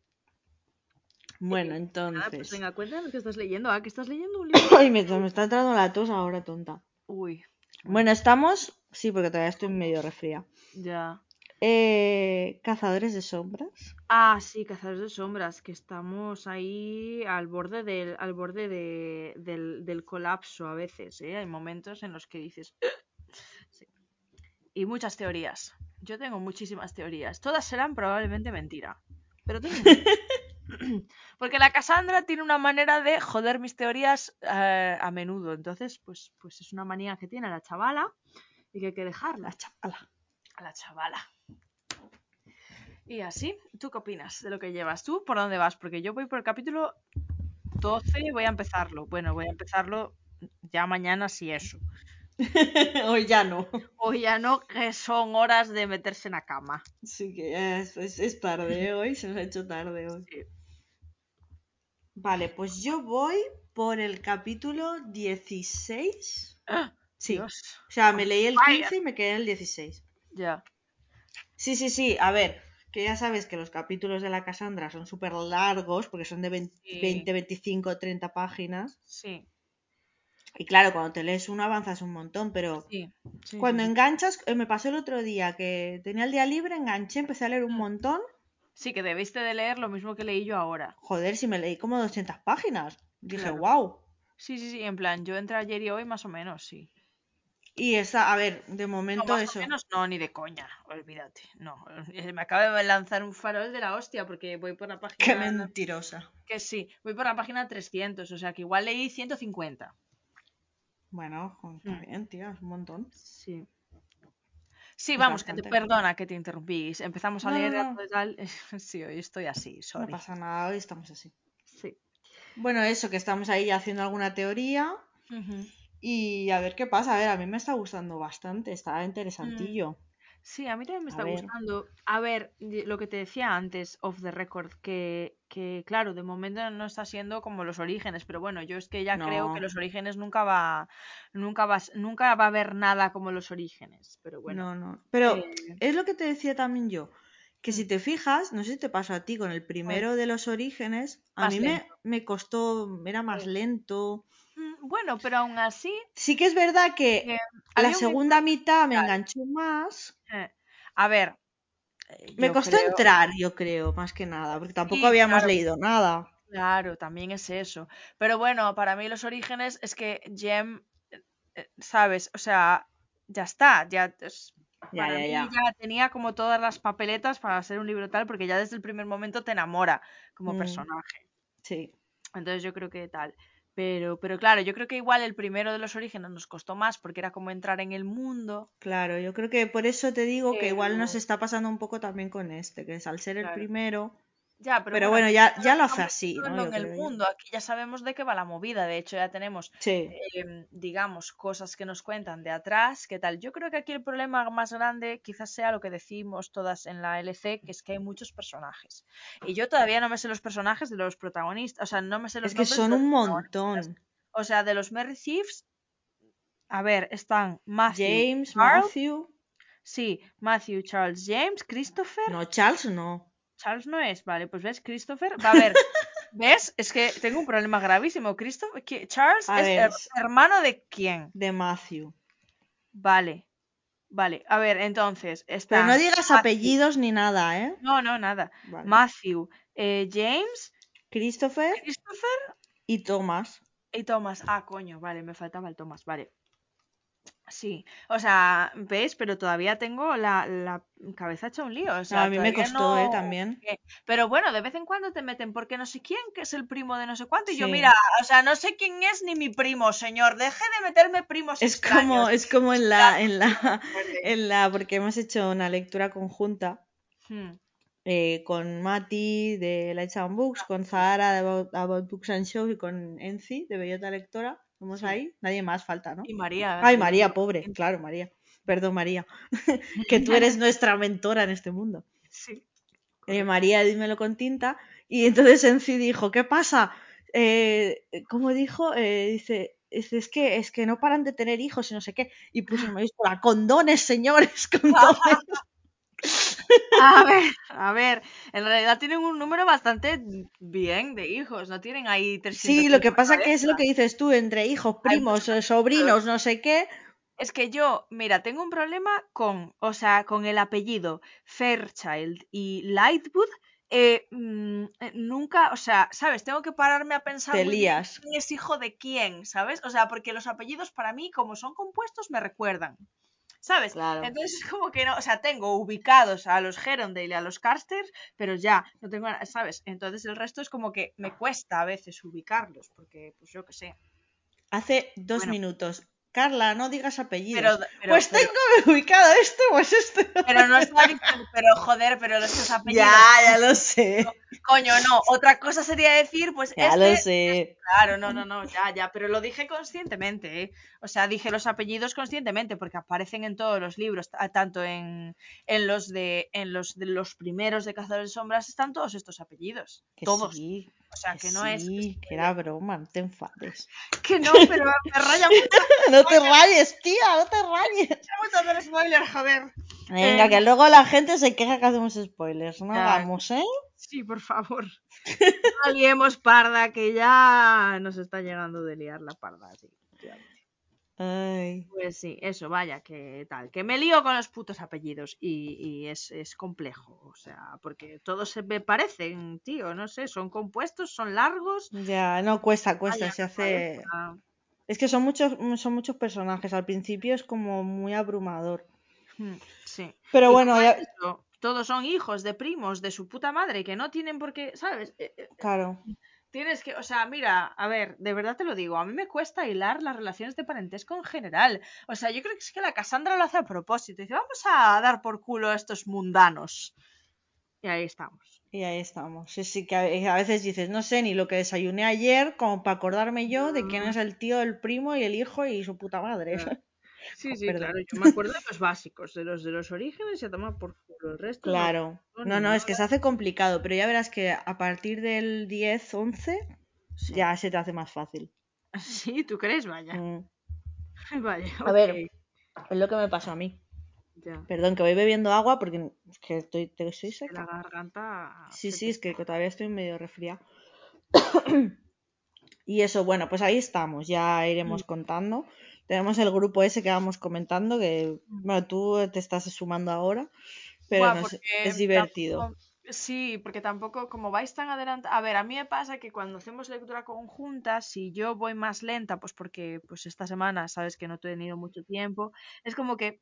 Bueno, Nada, pues entonces. venga, cuéntame qué estás leyendo. Ah, que estás leyendo un libro. Ay, me, me está entrando la tos ahora, tonta. Uy, Bueno, estamos. Sí, porque todavía estoy medio resfría. ya. Eh, Cazadores de sombras. Ah, sí, Cazadores de Sombras, que estamos ahí al borde del, al borde de- del, del colapso a veces, ¿eh? Hay momentos en los que dices... Sí. Y muchas teorías. Yo tengo muchísimas teorías. Todas serán probablemente mentira. Pero tengo... Porque la Cassandra tiene una manera de joder mis teorías eh, a menudo. Entonces, pues, pues es una manía que tiene la chavala y que hay que dejarla La chavala. a la chavala. Y así, ¿tú qué opinas de lo que llevas? ¿Tú por dónde vas? Porque yo voy por el capítulo 12, voy a empezarlo. Bueno, voy a empezarlo ya mañana si eso. Hoy ya no. O ya no, que son horas de meterse en la cama. Sí que es, es- es tarde ¿eh? hoy, se nos ha hecho tarde hoy. Sí. Vale, pues yo voy por el capítulo 16. ¡Ah! Sí. Dios. O sea, me leí el Vaya. 15 y me quedé en el 16. Ya. Sí, sí, sí. A ver, que ya sabes que los capítulos de la Cassandra son súper largos porque son de 20, Sí. 20, 25, 30 páginas. Sí. Y claro, cuando te lees uno avanzas un montón, pero Sí. sí, cuando enganchas, eh, me pasó el otro día que tenía el día libre, enganché, empecé a leer un Mm. montón. Sí, que debiste de leer lo mismo que leí yo ahora. Joder, si me leí como 200 páginas. Dije, Claro. wow. Sí, sí, sí, en plan, yo entre ayer y hoy más o menos, sí. Y esa, a ver, de No, momento más eso. o menos no, ni de coña, olvídate. No, eh, me acaba de lanzar un farol de la hostia porque voy por la página... Qué mentirosa. Que sí, voy por la página 300, o sea que igual leí 150. Bueno, está Mm. bien, tía, es un montón. Sí. Sí, Es vamos, que te perdona que te interrumpí. Empezamos a No, no, leer no. Sí, hoy estoy así, No sorry. pasa nada, hoy estamos así. Sí. Bueno, eso, que estamos ahí haciendo alguna teoría Ujú. Y a ver qué pasa. A ver, a mí me está gustando bastante, está Mm. interesantillo. Sí, a mí también me A está ver. gustando. A ver, lo que te decía antes, off the record, que, que claro, de momento no está siendo como los orígenes, pero bueno, yo es que ya creo que los orígenes nunca va, nunca va, nunca va a haber nada como los orígenes, pero bueno. No, no. Pero eh, es lo que te decía también yo, que Mm. si te fijas, no sé si te pasó a ti con el primero de los orígenes, a Más mí me, me costó, era más lento. Bueno, pero aún así, Sí que es verdad que eh, la un segunda mitad me enganchó más. eh, a ver, eh, Me costó creo, entrar, yo creo, más que nada, porque tampoco Sí, habíamos claro. leído nada. Claro, también es eso. Pero bueno, para mí los orígenes es que Jem, ¿sabes? O sea, ya está, ya es- Ya, para ya, mí ya. ya tenía como todas las papeletas para ser un libro tal, porque ya desde el primer momento te enamora como Mm. personaje. Sí. Entonces yo creo que tal. Pero, pero claro, yo creo que igual el primero de los orígenes nos costó más porque era como entrar en el mundo. Claro, yo creo que por eso te digo que igual nos Pero, está pasando un poco también con este, que es al ser el primero. Ya, pero Pero bueno, ya, lo hace así, ¿no? en el mundo, aquí ya sabemos de qué va la movida. De hecho, ya tenemos Sí, em, digamos, cosas que nos cuentan de atrás, ¿qué tal? Yo creo que aquí el problema más grande quizás sea lo que decimos todas en la LC, que es que hay muchos personajes. Y yo todavía no me sé los personajes de los protagonistas, o sea, no me sé los es que son un montón. O sea, de los Merry Thieves, a ver, están Matthew, James, Matthew. sí, Matthew, Charles, James, Christopher, No, Charles no. Charles no es, vale, pues ves, Christopher, va a ver, ¿ves? Es que tengo un problema gravísimo. Christopher, ¿qui- Charles A es ver, hermano de quién? de Matthew. Vale, vale. A ver, entonces Pero no digas Matthew. apellidos ni nada, ¿eh? No, no, nada. Vale. Matthew, eh, James, Christopher Christopher y Thomas. y Thomas. Ah, coño, vale, me faltaba el Thomas, vale. Sí, o sea, ¿ves? Pero todavía tengo la, la cabeza hecha un lío. O No, sea, a mí me costó, ¿eh? También. Pero bueno, de vez en cuando te meten porque no sé quién, que es el primo de no sé cuánto. Y yo, mira, o sea, no sé quién es ni mi primo, señor. Deje de meterme primos Es extraños. como, es como en la, en la, en la, porque hemos hecho una lectura conjunta Hmm, eh, con Mati de Lights and Books, con Zahara de About, About Books and Shows y con Enzi de Bellota Lectora. Somos Sí. ahí, nadie más falta, ¿no? Y María. Ay, María, pobre, claro, María. Perdón, María. que tú eres nuestra mentora en este mundo. Sí. Eh, María, dímelo con tinta. Y entonces Enzi dijo, ¿qué pasa? Eh, ¿Cómo dijo? Eh, dice, dice, es que, es que no paran de tener hijos y no sé qué. Y puso en mayúscula, condones, señores, condones. A ver, a ver, en realidad tienen un número bastante bien de hijos, no tienen ahí 300 Sí, lo que pasa que es lo que dices tú, entre hijos, primos, sobrinos, no sé qué. Es que yo, mira, tengo un problema con, o sea, con el apellido Fairchild y Lightwood. eh, mm, eh, nunca, o sea, ¿sabes? Tengo que pararme a pensar quién es hijo de quién, ¿sabes? O sea, porque los apellidos para mí, como son compuestos, me recuerdan. ¿Sabes? Claro. Entonces es como que no, o sea, tengo ubicados a los Herondale y a los Carsters, pero ya, no tengo, nada, ¿sabes? Entonces el resto es como que me cuesta a veces ubicarlos, porque, pues yo qué sé. Hace dos Bueno. minutos. Carla, no digas apellidos. Pero, pero, pues pero- tengo ubicado este, pues este. pero no está pero joder, pero estos apellidos. Ya, ya lo sé. Coño, no. Otra cosa sería decir, pues Ya este. lo sé. Claro, no, no, no, ya, ya, pero lo dije conscientemente, ¿eh? O sea, dije los apellidos conscientemente porque aparecen en todos los libros, ta- tanto en, en los de en los de los primeros de Cazadores de Sombras están todos estos apellidos, Que todos. sí, O sea, que no es sí, que era broma, no te enfades. que no, pero me raya mucho, no te rayes, tía, no te rayes. me gusta hacer spoiler, joder. Venga, Eh, que luego la gente se queja que hacemos spoilers. No Ya. hagamos, ¿eh? Sí, por favor. No liemos parda, que ya nos está llegando de liar la parda. Sí, efectivamente. Ay. Pues sí, eso, vaya, que tal. Que me lío con los putos apellidos y, y es, es complejo. O sea, porque todos se me parecen, tío. No sé, son compuestos, son largos. Ya, no cuesta, cuesta, vaya, se hace. Es que son muchos, son muchos personajes. Al principio es como muy abrumador. Hmm, Sí. Pero Y bueno, ya- todos son hijos de primos de su puta madre que no tienen por qué, ¿sabes? Eh, eh, claro. Tienes que, o sea, mira, a ver, de verdad te lo digo, a mí me cuesta hilar las relaciones de parentesco en general. O sea, yo creo que es que la Cassandra lo hace a propósito. Dice, vamos a dar por culo a estos mundanos. Y ahí estamos. Y ahí estamos. Sí, sí, que a a veces dices, no sé ni lo que desayuné ayer, como para acordarme yo de quién es el tío, el primo y el hijo y su puta madre. Sí, sí, Perdón. claro. Yo me acuerdo de los básicos, de los de los orígenes y a tomar por culo. El resto. Claro. no, No, es que se hace complicado, pero ya verás que a partir del 10, 11, Sí. ya se te hace más fácil. Sí, ¿tú crees? Vaya. Mm. Vaya. A ver. Es lo que me pasó a mí. Ya. Perdón, que voy bebiendo agua porque es que estoy, te- estoy Que la seca. garganta. Sí, se sí, es que todavía estoy medio resfriada. Y eso, bueno, pues ahí estamos, ya iremos contando. Tenemos el grupo ese que vamos comentando, que, bueno, tú te estás sumando ahora, pero Buah, no es divertido. tampoco- sí, porque tampoco, como vais tan adelante. A ver, a mí me pasa que cuando hacemos lectura conjunta, si yo voy más lenta, pues porque pues esta semana sabes que no he tenido mucho tiempo, es como que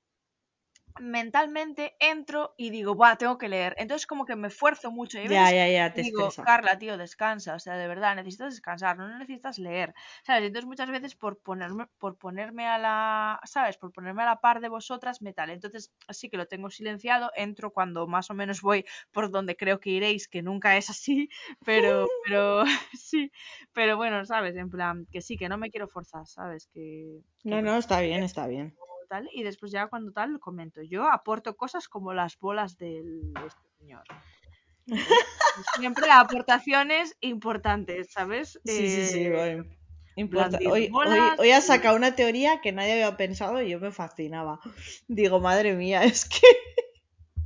mentalmente entro y digo, Buah, tengo que leer. Entonces como que me esfuerzo mucho. Y hay Ya, ya, ya, te digo, estresa. Carla, tío, descansa. O sea, de verdad, necesitas descansar, no necesitas leer. ¿Sabes? Entonces muchas veces por ponerme, por ponerme a la, ¿sabes? Por ponerme a la par de vosotras, me tal. Entonces sí que lo tengo silenciado, entro cuando más o menos voy por donde creo que iréis, que nunca es así, pero, pero sí, pero bueno, ¿sabes? En plan, que sí, que no me quiero forzar, ¿sabes? Que, que No, no, está bien, está bien. Tal, y después ya cuando tal lo comento. Yo aporto cosas como las bolas del de este señor. Siempre aportaciones importantes, ¿sabes? Sí, sí, sí, Eh, bueno, importa. blandir Hoy, hoy, hoy has sacado una teoría que nadie había pensado y yo me fascinaba. Digo, madre mía, es que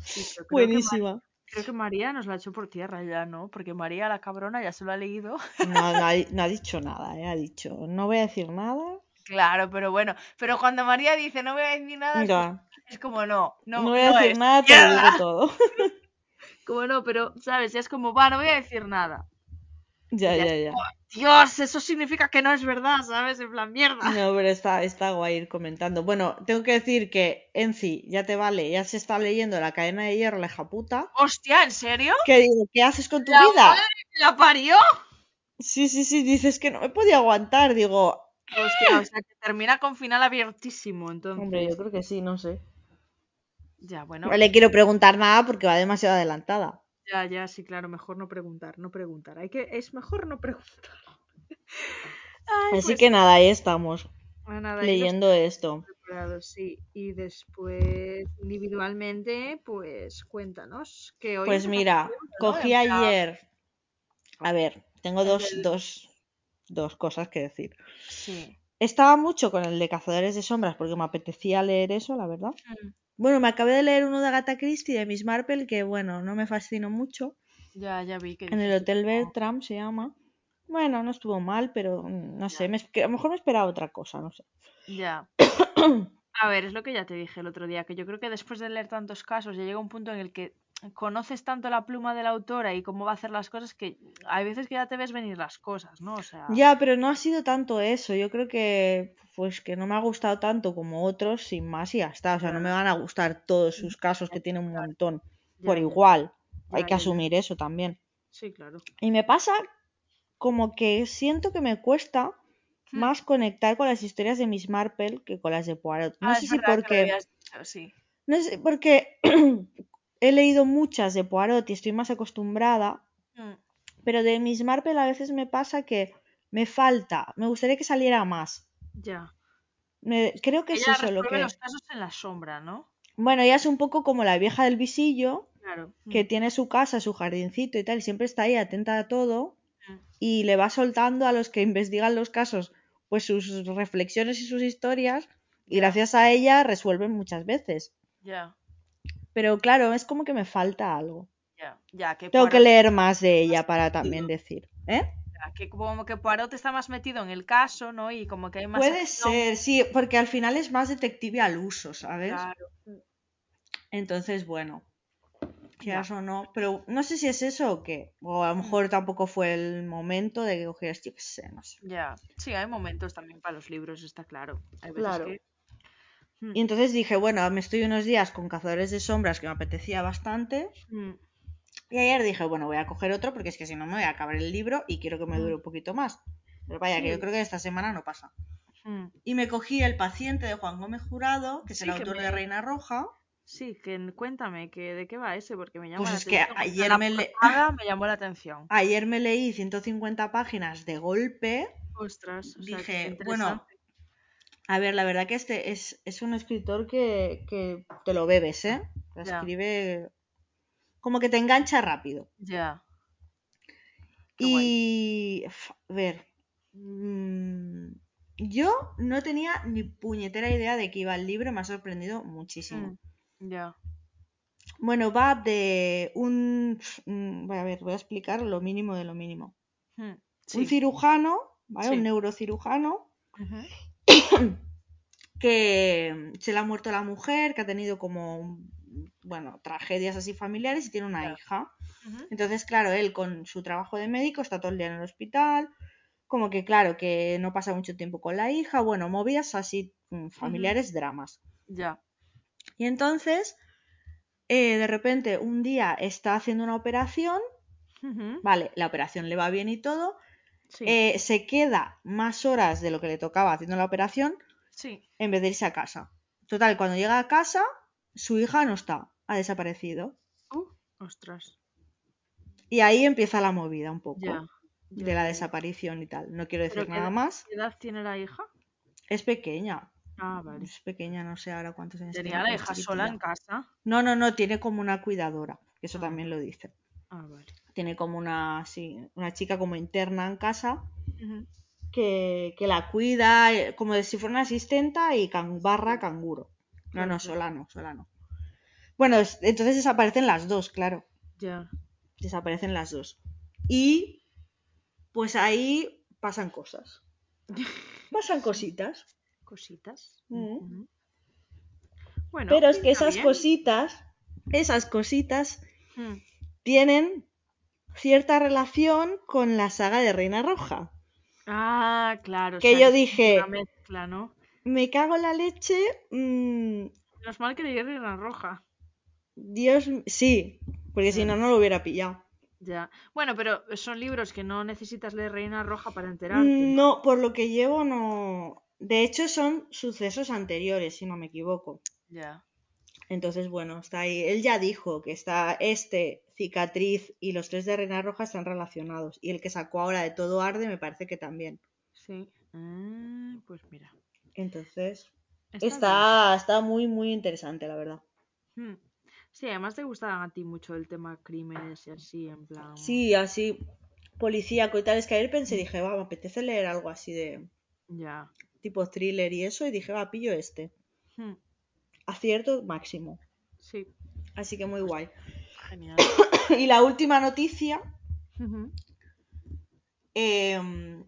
sí, buenísima. Creo que María nos la echó por tierra ya, ¿no? Porque María, la cabrona, ya se lo ha leído. No, no, ha, no ha dicho nada, eh, ha dicho, no voy a decir nada. Claro, pero bueno. Pero cuando María dice no voy a decir nada, es, Ya, como, es como no, no, no voy a decir es. nada, te lo digo todo. Como no, pero, ¿sabes? Es como, va, no voy a decir nada. Ya, ya ya, ya. Dios, eso significa que no es verdad, ¿sabes? En plan, mierda. No, pero está, está guay ir comentando. Bueno, tengo que decir que Enci, ya te vale, ya se está leyendo La cadena de hierro, la hija puta. Hostia, ¿en serio? ¿Qué digo? ¿Qué haces con tu La vida? madre que la parió. Sí, sí, sí, dices que no me podía aguantar. Digo, Hostia, o sea, que termina con final abiertísimo, entonces. hombre, yo creo que sí, no sé. Ya, bueno. No le quiero preguntar nada porque va demasiado adelantada. Ya, ya, sí, claro, mejor no preguntar, no preguntar. Hay que, es mejor no preguntar. Ay, Así pues, que nada, ahí estamos, ah, ahí leyendo esto. sí. Y después, individualmente, pues cuéntanos. Que hoy Pues mira, cogí ayer. A ver, tengo dos, dos, dos cosas que decir. Sí. Estaba mucho con el de Cazadores de Sombras porque me apetecía leer eso, la verdad. Mm, Bueno, me acabé de leer uno de Agatha Christie de Miss Marple que, bueno, no me fascinó mucho. Ya, ya vi que En el Hotel Bertram se llama. Bueno, no estuvo mal, pero mm, no sé, me a lo mejor me esperaba otra cosa, no sé. Ya. A ver, es lo que ya te dije el otro día, que yo creo que después de leer tantos casos ya llega un punto en el que conoces tanto la pluma de la autora y cómo va a hacer las cosas que hay veces que ya te ves venir las cosas, ¿no? O sea, Ya, pero no ha sido tanto eso. Yo creo que, pues, que no me ha gustado tanto como otros, sin más y ya está. O sea, no me van a gustar todos sus casos, que tiene un montón, por igual. Hay que asumir eso también. Sí, claro. Y me pasa como que siento que me cuesta Hmm. más conectar con las historias de Miss Marple que con las de Poirot. No Ah, sé si porque... dicho, sí. No sé, porque he leído muchas de Poirot y estoy más acostumbrada, Mm, pero de Miss Marple a veces me pasa que me falta, me gustaría que saliera más. Ya. Me- creo que es Ella eso lo que... los casos en la sombra, ¿no? Bueno, ella es un poco como la vieja del visillo, Claro. que Mm, tiene su casa, su jardincito y tal, y siempre está ahí atenta a todo, mm, y le va soltando a los que investigan los casos, pues sus reflexiones y sus historias, y gracias a ella resuelven muchas veces. Ya. Pero claro, es como que me falta algo. Ya, ya, que Tengo que leer más de ella para metido. también decir. ¿Eh? ya, que como que Poirot está más metido en el caso, ¿no? Y como que hay más Puede acción. ser, sí, porque al final es más detective al uso, ¿sabes? Claro. Entonces, bueno, quieras o no, pero no sé si es eso o qué. O a lo mejor tampoco fue el momento de que cogieras, yo qué sé, no sé. Ya, sí, hay momentos también para los libros, está claro. Hay veces Claro. que... Mm, Y entonces dije, bueno, me estoy unos días con Cazadores de Sombras que me apetecía bastante. mm, Y ayer dije, bueno, voy a coger otro porque es que si no me voy a acabar el libro y quiero que me dure un poquito más. Pero vaya, que yo creo que esta semana no pasa. mm. Y me cogí El paciente de Juan Gómez Jurado, que es Sí, el autor me- de Reina Roja. Sí, que cuéntame, que ¿de qué va ese? Porque me llama Pues la es que atención. Ayer la me le- me llamó la atención. Ayer me leí 150 páginas de golpe. Ostras, o sea, Dije, bueno. A ver, la verdad que este es, es un escritor que, que te lo bebes, ¿eh? Te Ya. escribe como que te engancha rápido. Ya. Y, a ver, mm, yo no tenía ni puñetera idea de que iba el libro, me ha sorprendido muchísimo. Mm, Ya. Bueno, va de un, mm, voy a ver, voy a explicar lo mínimo de lo mínimo. Mm, Un cirujano, ¿vale? Sí. Un neurocirujano. que se le ha muerto la mujer, que ha tenido como, bueno, tragedias así familiares y tiene una hija. Entonces, claro, él con su trabajo de médico está todo el día en el hospital, como que, claro, que no pasa mucho tiempo con la hija, bueno, movidas así, mm, familiares, dramas. Ya. Y entonces, eh, de repente, un día está haciendo una operación, vale, la operación le va bien y todo, Sí. eh, se queda más horas de lo que le tocaba haciendo la operación Sí. en vez de irse a casa. Total, cuando llega a casa, su hija no está, ha desaparecido. Uh, ostras. Y ahí empieza la movida un poco Ya. ya, de la desaparición y tal. No quiero ¿Pero decir nada edad- más. ¿Qué edad tiene la hija? Es pequeña. Ah, vale. Es pequeña, no sé ahora cuántos años Tenía tiene. la pero es hija sola en casa. No, no, no, tiene como una cuidadora. Eso Ah. también lo dice. Ah, vale. Tiene como una, una chica como interna en casa que, que la cuida, eh, como de si fuera una asistenta y can- barra canguro. No, no, claro. sola no, sola no. Bueno, es- entonces desaparecen las dos, claro. Ya. Desaparecen las dos. Y pues ahí pasan cosas. Pasan cositas. Cositas. Mm. Bueno, Pero es que esas bien. cositas, esas cositas Mm. tienen cierta relación con la saga de Reina Roja. Ah, claro. o Que sea, yo dije- Una mezcla, ¿no? Me cago en la leche. mm, Menos mal que leí Reina Roja. Dios, sí, porque si no, no lo hubiera pillado. Ya. Bueno, pero son libros que no necesitas leer Reina Roja para enterarte. Mm, No, por lo que llevo, no. De hecho, son sucesos anteriores, si no me equivoco. Ya. Entonces, bueno, está ahí. Él ya dijo que está este, cicatriz y los tres de Reina Roja están relacionados. Y el que sacó ahora de todo arde me parece que también. Sí. Ah, pues mira. Entonces, Está está, está muy, muy interesante, la verdad. bien. Mm. Sí, además te gustaban a ti mucho el tema crímenes y así, en plan. Sí, así, policíaco y tal. Es que ayer pensé, dije, va, me apetece leer algo así de Ya. tipo thriller y eso. Y dije, va, pillo este. Mm. Acierto máximo. Sí. Así que muy guay. Genial. Y la última noticia, eh,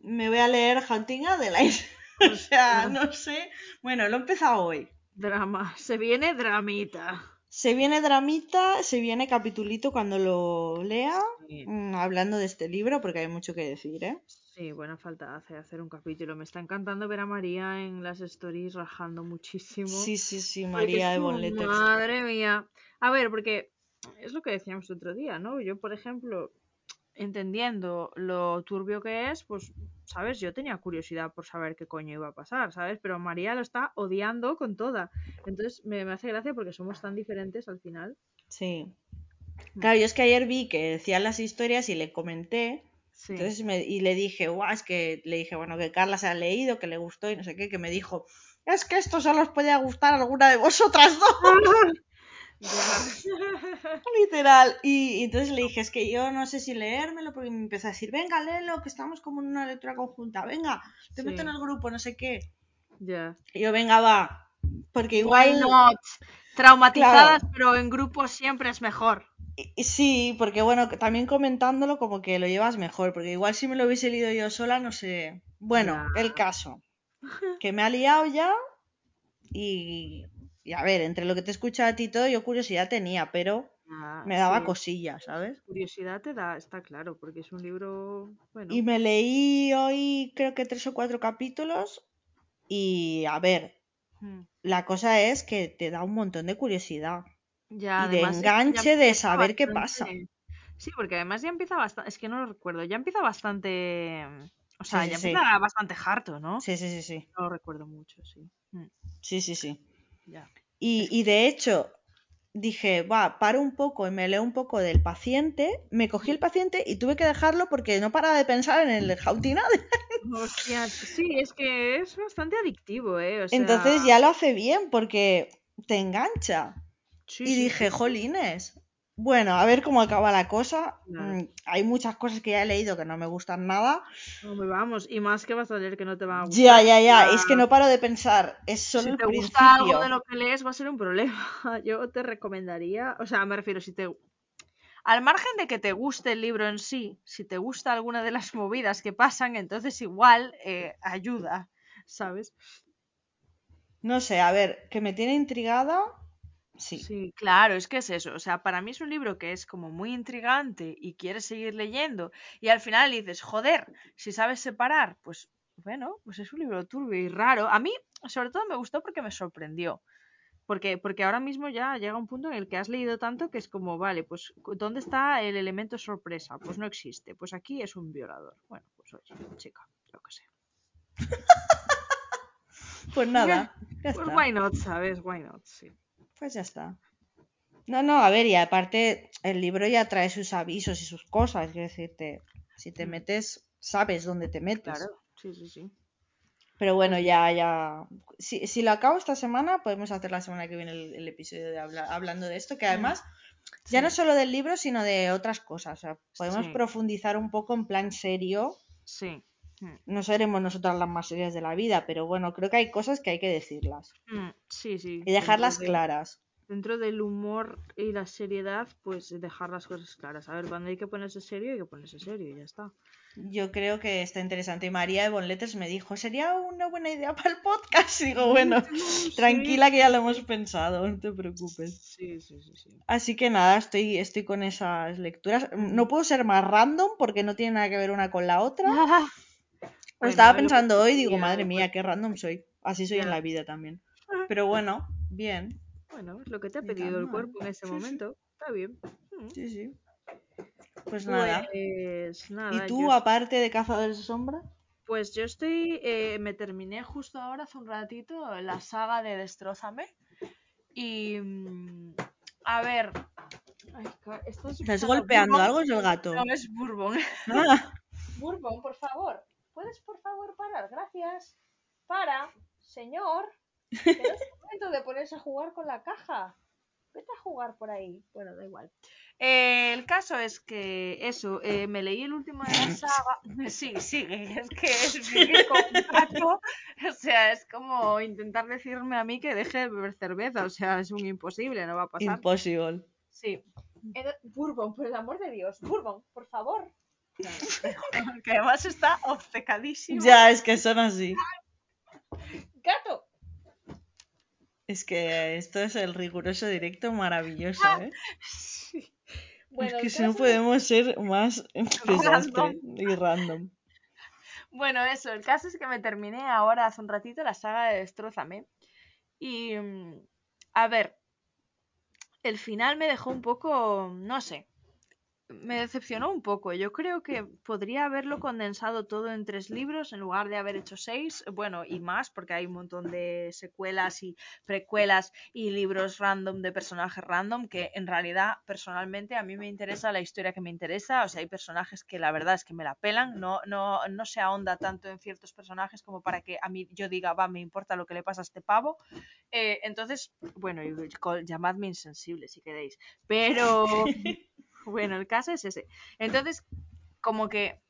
me voy a leer Hunting Adeline. o sea, no sé. Bueno, lo he empezado hoy. Drama. Se viene dramita. Se viene dramita, se viene capitulito cuando lo lea, mm, hablando de este libro, porque hay mucho que decir, ¿eh? Sí, buena falta hace hacer un capítulo. Me está encantando ver a María en las stories rajando muchísimo. Sí, sí, sí, María de como, Bon Letters. Madre mía. A ver, porque es lo que decíamos el otro día, ¿no? Yo, por ejemplo, entendiendo lo turbio que es, pues, ¿sabes? Yo tenía curiosidad por saber qué coño iba a pasar, ¿sabes? Pero María lo está odiando con toda. Entonces me, me hace gracia porque somos tan diferentes al final. Sí. Mm. Claro, yo es que ayer vi que decían las historias y le comenté, Sí. entonces me- y le dije, guau, es que le dije, bueno, que Carla se ha leído, que le gustó y no sé qué, que me dijo, es que esto solo os puede gustar a alguna de vosotras dos. Literal. Y, y entonces le dije, es que yo no sé si leérmelo, porque me empezó a decir, venga, léelo, que estamos como en una lectura conjunta, venga, te meto en Sí. el grupo, no sé qué. Ya. Y yo, venga, va. Porque igual. Traumatizadas, pero en grupo siempre es mejor. Sí, porque bueno, también comentándolo como que lo llevas mejor, porque igual si me lo hubiese leído yo sola, no sé. Bueno, el caso. Que me ha liado ya y, y, a ver, entre lo que te escucha a ti todo, yo curiosidad tenía, pero me daba cosillas, ¿sabes? Curiosidad te da, está claro, porque es un libro... Bueno. Y me leí hoy creo que tres o cuatro capítulos y a ver, hmm. la cosa es que te da un montón de curiosidad. Ya, y de enganche de saber qué pasa. Sí, porque además ya empieza bastante, es que no lo recuerdo, ya empieza bastante... O sea, ya empieza bastante harto, ¿no? Sí, sí, sí, sí. No lo recuerdo mucho, sí. Hmm. Sí, sí, sí. Ya. Y, y de hecho, dije, va, paro un poco y me leo un poco del paciente, me cogí el paciente y tuve que dejarlo porque no paraba de pensar en el Jautina. Hostia, sí, es que es bastante adictivo, ¿eh? Entonces ya lo hace bien porque te engancha. y dije, jolines, bueno, a ver cómo acaba la cosa. Mm, hay muchas cosas que ya he leído que no me gustan nada. No me vamos, y más que vas a leer que no te va a gustar. Ya, ya, ya, es que no paro de pensar, es solo si te gusta algo de lo que lees va a ser un problema. Yo te recomendaría, o sea, me refiero, si te... Al margen de que te guste el libro en sí, si te gusta alguna de las movidas que pasan, entonces igual eh, ayuda, ¿sabes? No sé, a ver, que me tiene intrigada, Sí. claro, es que es eso. O sea, para mí es un libro que es como muy intrigante y quieres seguir leyendo y al final dices, joder, si sabes separar, pues bueno, pues es un libro turbio y raro. A mí, sobre todo, me gustó porque me sorprendió. Porque, porque ahora mismo ya llega un punto en el que has leído tanto que es como, vale, pues ¿dónde está el elemento sorpresa? Pues no existe. Pues aquí es un violador. Bueno, pues oye, chica, lo que sea. pues nada. pues why not, ¿sabes? Why not, sí. Pues ya está. No, no, a ver, y aparte el libro ya trae sus avisos y sus cosas, quiero decirte, si te mm. metes, sabes dónde te metes. Claro, sí, sí, sí. Pero bueno, ya, ya. Si, si lo acabo esta semana, podemos hacer la semana que viene el, episodio de hablando de esto, que mm. además, ya no solo del libro, sino de otras cosas. O sea, podemos profundizar un poco en plan serio. Sí. Mm. No seremos nosotras las más serias de la vida, pero bueno, creo que hay cosas que hay que decirlas. Mm, sí, sí. Y dejarlas claras. Dentro del humor y la seriedad, pues dejar las cosas claras. A ver, cuando hay que ponerse serio, hay que ponerse serio y ya está. Yo creo que está interesante. Y María de Bon Letters me dijo, sería una buena idea para el podcast. Y digo, bueno, tranquila que ya lo hemos pensado, no te preocupes. Sí, sí, sí, sí. Así que nada, estoy, estoy con esas lecturas. No puedo ser más random porque no tiene nada que ver una con la otra. estaba pensando hoy, digo, madre mía, qué random soy. Así soy en la vida también. Pero bueno, bien. Bueno, es lo que te ha pedido el cuerpo en ese momento. Está bien. Mm. Sí, sí. Pues nada. Pues nada. ¿Y tú, aparte de Cazadores de Sombra? Pues yo estoy. Eh, me terminé justo ahora, hace un ratito, la saga de Destrózame. Y. Mm, a ver. ¿Estás golpeando algo? Es el gato. No, es Bourbon. Ah. Bourbon, por favor. ¿Puedes por favor parar? Gracias. Para, señor. Que no es momento de ponerse a jugar con la caja. Vete a jugar por ahí. Bueno, da igual. Eh, el caso es que eso, eh, me leí el último de la saga. Sí, sigue, es que es como O sea, es como intentar decirme a mí que deje de beber cerveza. O sea, es un imposible, no va a pasar. Imposible. Sí. Bourbon, por el amor de Dios. Bourbon, por favor. Que además está obcecadísimo. Ya, es que son así. ¡Gato! Es que esto es el riguroso directo maravilloso, ¿eh? es que si no podemos ser más desastre y random. Bueno, eso, el caso es que me terminé ahora hace un ratito la saga de Destrozame. Y. Mm, a ver. El final me dejó un poco. No sé me decepcionó un poco. Yo creo que podría haberlo condensado todo en tres libros en lugar de haber hecho seis, bueno, y más, porque hay un montón de secuelas y precuelas y libros random de personajes random que en realidad personalmente a mí me interesa la historia que me interesa. O sea, hay personajes que la verdad es que me la pelan, no, no, no se ahonda tanto en ciertos personajes como para que a mí yo diga, va, me importa lo que le pasa a este pavo. Eh, entonces, bueno, llamadme insensible si queréis, pero... Bueno, el caso es ese. Entonces, como que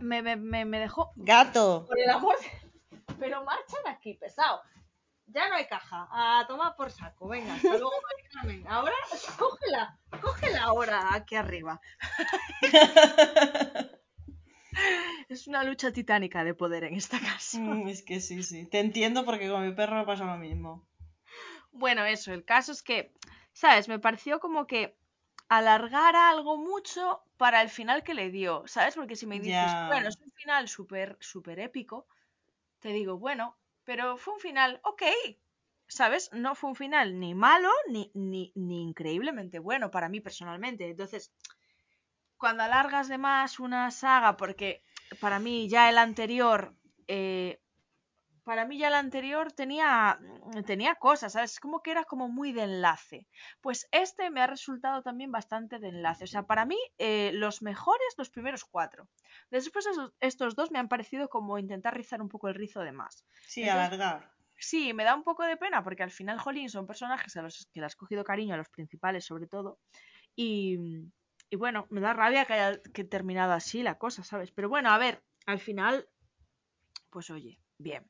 me, me, me dejó. Gato. Por el amor. Pero marchan aquí, pesado. ya no hay caja. A tomar por saco. Venga, hasta luego, Carmen. Ahora, cógela, cógela ahora aquí arriba. es una lucha titánica de poder en esta casa. Mm, es que sí, sí. Te entiendo porque con mi perro pasa lo mismo. Bueno, eso, el caso es que, ¿sabes? Me pareció como que alargara algo mucho para el final que le dio, ¿sabes? Porque si me dices, bueno, es un final súper, súper épico, te digo, bueno, pero fue un final, ok, ¿sabes? No fue un final ni malo ni, ni, ni increíblemente bueno para mí personalmente. Entonces, cuando alargas de más una saga, porque para mí ya el anterior eh, para mí ya el anterior tenía, mm, tenía cosas, ¿sabes? Como que era como muy de enlace. Pues este me ha resultado también bastante de enlace. O sea, para mí eh, los mejores, los primeros cuatro. Después estos dos me han parecido como intentar rizar un poco el rizo de más. Sí, alargar. Sí, me da un poco de pena porque al final, Jolín, son personajes a los que le has cogido cariño, a los principales sobre todo. Y, y bueno, me da rabia que haya que terminado así la cosa, ¿sabes? Pero bueno, a ver, al final, pues oye, bien.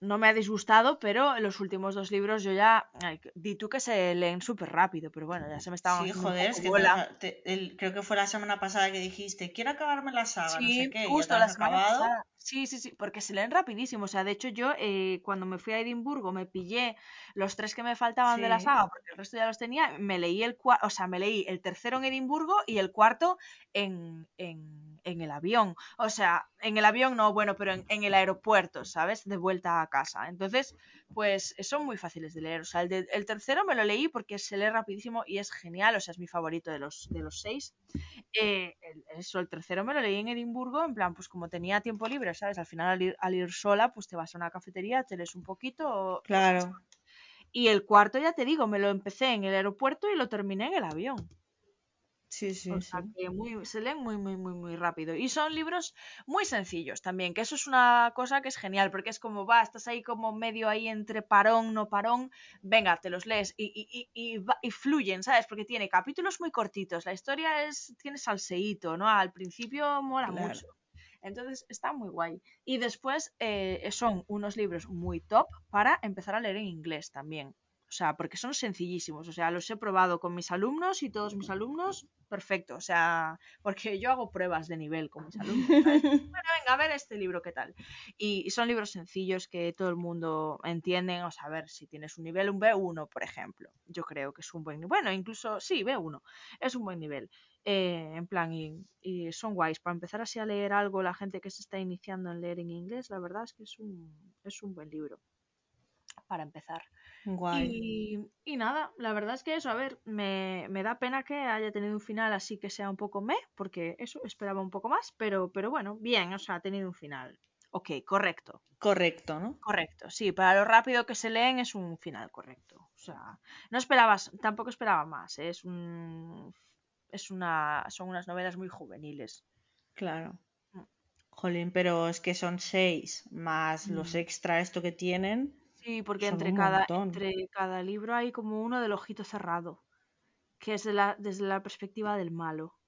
No me ha disgustado, pero en los últimos dos libros yo ya. di tú que se leen súper rápido, pero bueno, ya se me estaba. Sí, joder, es que creo que fue la semana pasada que dijiste, quiero acabarme la saga, no sé qué, justo la acabado. Sí, sí, sí, porque se leen rapidísimo. O sea, de hecho, yo eh, cuando me fui a Edimburgo me pillé los tres que me faltaban de la saga, porque el resto ya los tenía. Me leí el o sea, me leí el tercero en Edimburgo y el cuarto en, en, en, el avión. O sea, en el avión no, bueno, pero en, en, el aeropuerto, ¿sabes? De vuelta a casa. Entonces, pues son muy fáciles de leer. O sea, el, el tercero me lo leí porque se lee rapidísimo y es genial. O sea, es mi favorito de los, de los seis. Eh, eso, el tercero me lo leí en Edimburgo, en plan, pues como tenía tiempo libre, ¿sabes? Al final al ir, sola, pues te vas a una cafetería, te lees un poquito. Claro. Y el cuarto, ya te digo, me lo empecé en el aeropuerto y lo terminé en el avión. Sí, sí, o sea, que muy, se leen muy, muy, muy, muy rápido. Y son libros muy sencillos también, que eso es una cosa que es genial, porque es como, va, estás ahí como medio ahí entre parón, no parón, venga, te los lees y, y, y, y fluyen, ¿sabes? Porque tiene capítulos muy cortitos, la historia es, tiene salseíto, ¿no? Al principio mola mucho. Entonces está muy guay. Y después eh, son unos libros muy top para empezar a leer en inglés también. O sea, porque son sencillísimos. O sea, los he probado con mis alumnos y todos mis alumnos, perfecto. O sea, porque yo hago pruebas de nivel con mis alumnos. bueno, venga, a ver este libro, ¿qué tal? Y, son libros sencillos que todo el mundo entiende. O sea, a ver, si tienes un nivel, un B1, por ejemplo. Yo creo que es un buen nivel. Bueno, incluso, sí, B1. Es un buen nivel. Eh, en plan, y, y, son guays. Para empezar así a leer algo, la gente que se está iniciando en leer en inglés, la verdad es que es un, es un buen libro para empezar. Y, y, nada, la verdad es que eso, a ver, me, me, da pena que haya tenido un final así que sea un poco me, porque eso esperaba un poco más, pero, pero bueno, bien, o sea, ha tenido un final. Ok, correcto. Correcto, ¿no? Correcto, sí, para lo rápido que se leen es un final correcto. O sea, no esperabas, tampoco esperaba más, ¿eh? es un es una son unas novelas muy juveniles. Claro. Mm. Jolín, pero es que son seis más los mm. extra esto que tienen. Sí, porque entre cada, entre cada libro hay como uno del ojito cerrado, que es la, desde la perspectiva del malo.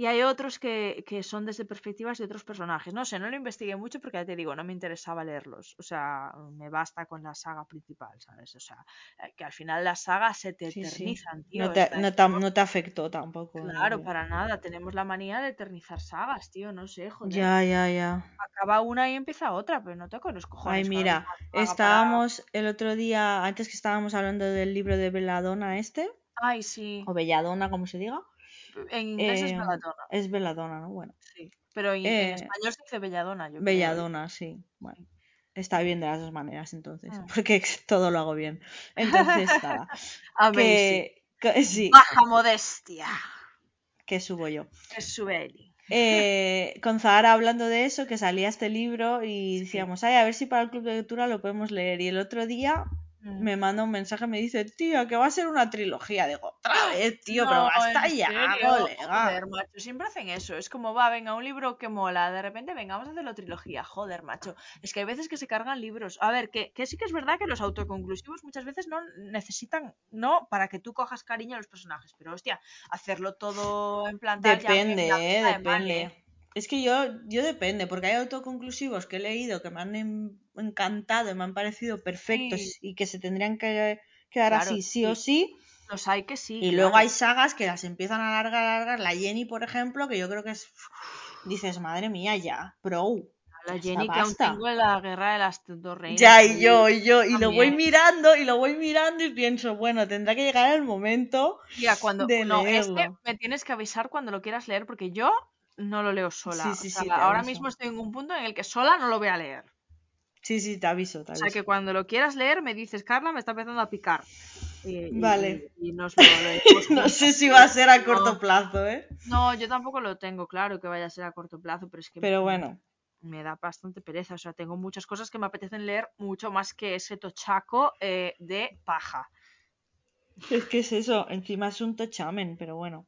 Y hay otros que, que, son desde perspectivas de otros personajes. No sé, no lo investigué mucho porque ya te digo, no me interesaba leerlos. O sea, me basta con la saga principal, ¿sabes? O sea, eh, que al final las sagas se te eternizan, tío. No te, no, te, no te, afectó tampoco. Claro, para nada. Tenemos la manía de eternizar sagas, tío. No sé, joder. Ya, ya, ya. Acaba una y empieza otra, pero no te conozco. Ay, mira, estábamos el otro día, antes que estábamos hablando del libro de Belladonna este. Ay, sí. O Belladonna, como se diga. En inglés es Belladonna. Es Belladonna, ¿no? Bueno. Sí, pero en, eh, español se dice Belladonna. Yo Belladonna, sí. Bueno. Está bien de las dos maneras, entonces. Mm. Porque todo lo hago bien. Entonces, nada. que, sí. Baja modestia. Que subo yo. Que sube Eli. Eh, con Zahara hablando de eso, que salía este libro y decíamos, ay, a ver si para el club de lectura lo podemos leer. Y el otro día Mm. me manda un mensaje, me dice, tío, que va a ser una trilogía. Digo, otra vez, tío, pero basta ya, colega. Joder, macho, siempre hacen eso. Es como, va, venga, un libro que mola, de repente, venga, vamos a hacerlo trilogía. Joder, macho. Es que hay veces que se cargan libros. A ver, que, que sí que es verdad que los autoconclusivos muchas veces no necesitan, no, para que tú cojas cariño a los personajes, pero hostia, hacerlo todo en plan Depende, eh, depende. Es que yo, yo depende, porque hay autoconclusivos que he leído que me han encantado y me han parecido perfectos y que se tendrían que quedar así sí, o sí. Los hay que sí. Y luego hay sagas que las empiezan a alargar, a alargar. La Jenny, por ejemplo, que yo creo que es. Dices, madre mía, ya, pro. La Jenny que aún tengo en la guerra de las dos reinas. Ya, y yo, y yo, y lo voy mirando, y lo voy mirando y pienso, bueno, tendrá que llegar el momento ya, cuando, de no, Este me tienes que avisar cuando lo quieras leer, porque yo no lo leo sola. Sí, sí, sí, ahora mismo estoy en un punto en el que sola no lo voy a leer. Sí, sí, te aviso, te aviso. O sea que cuando lo quieras leer me dices, Carla, me está empezando a picar. vale. Y, no sé si va a ser a corto plazo, ¿eh? No, yo tampoco lo tengo claro que vaya a ser a corto plazo, pero es que... Pero bueno. Me da bastante pereza, o sea, tengo muchas cosas que me apetecen leer mucho más que ese tochaco eh, de paja. Es que es eso, encima es un tochamen, pero bueno.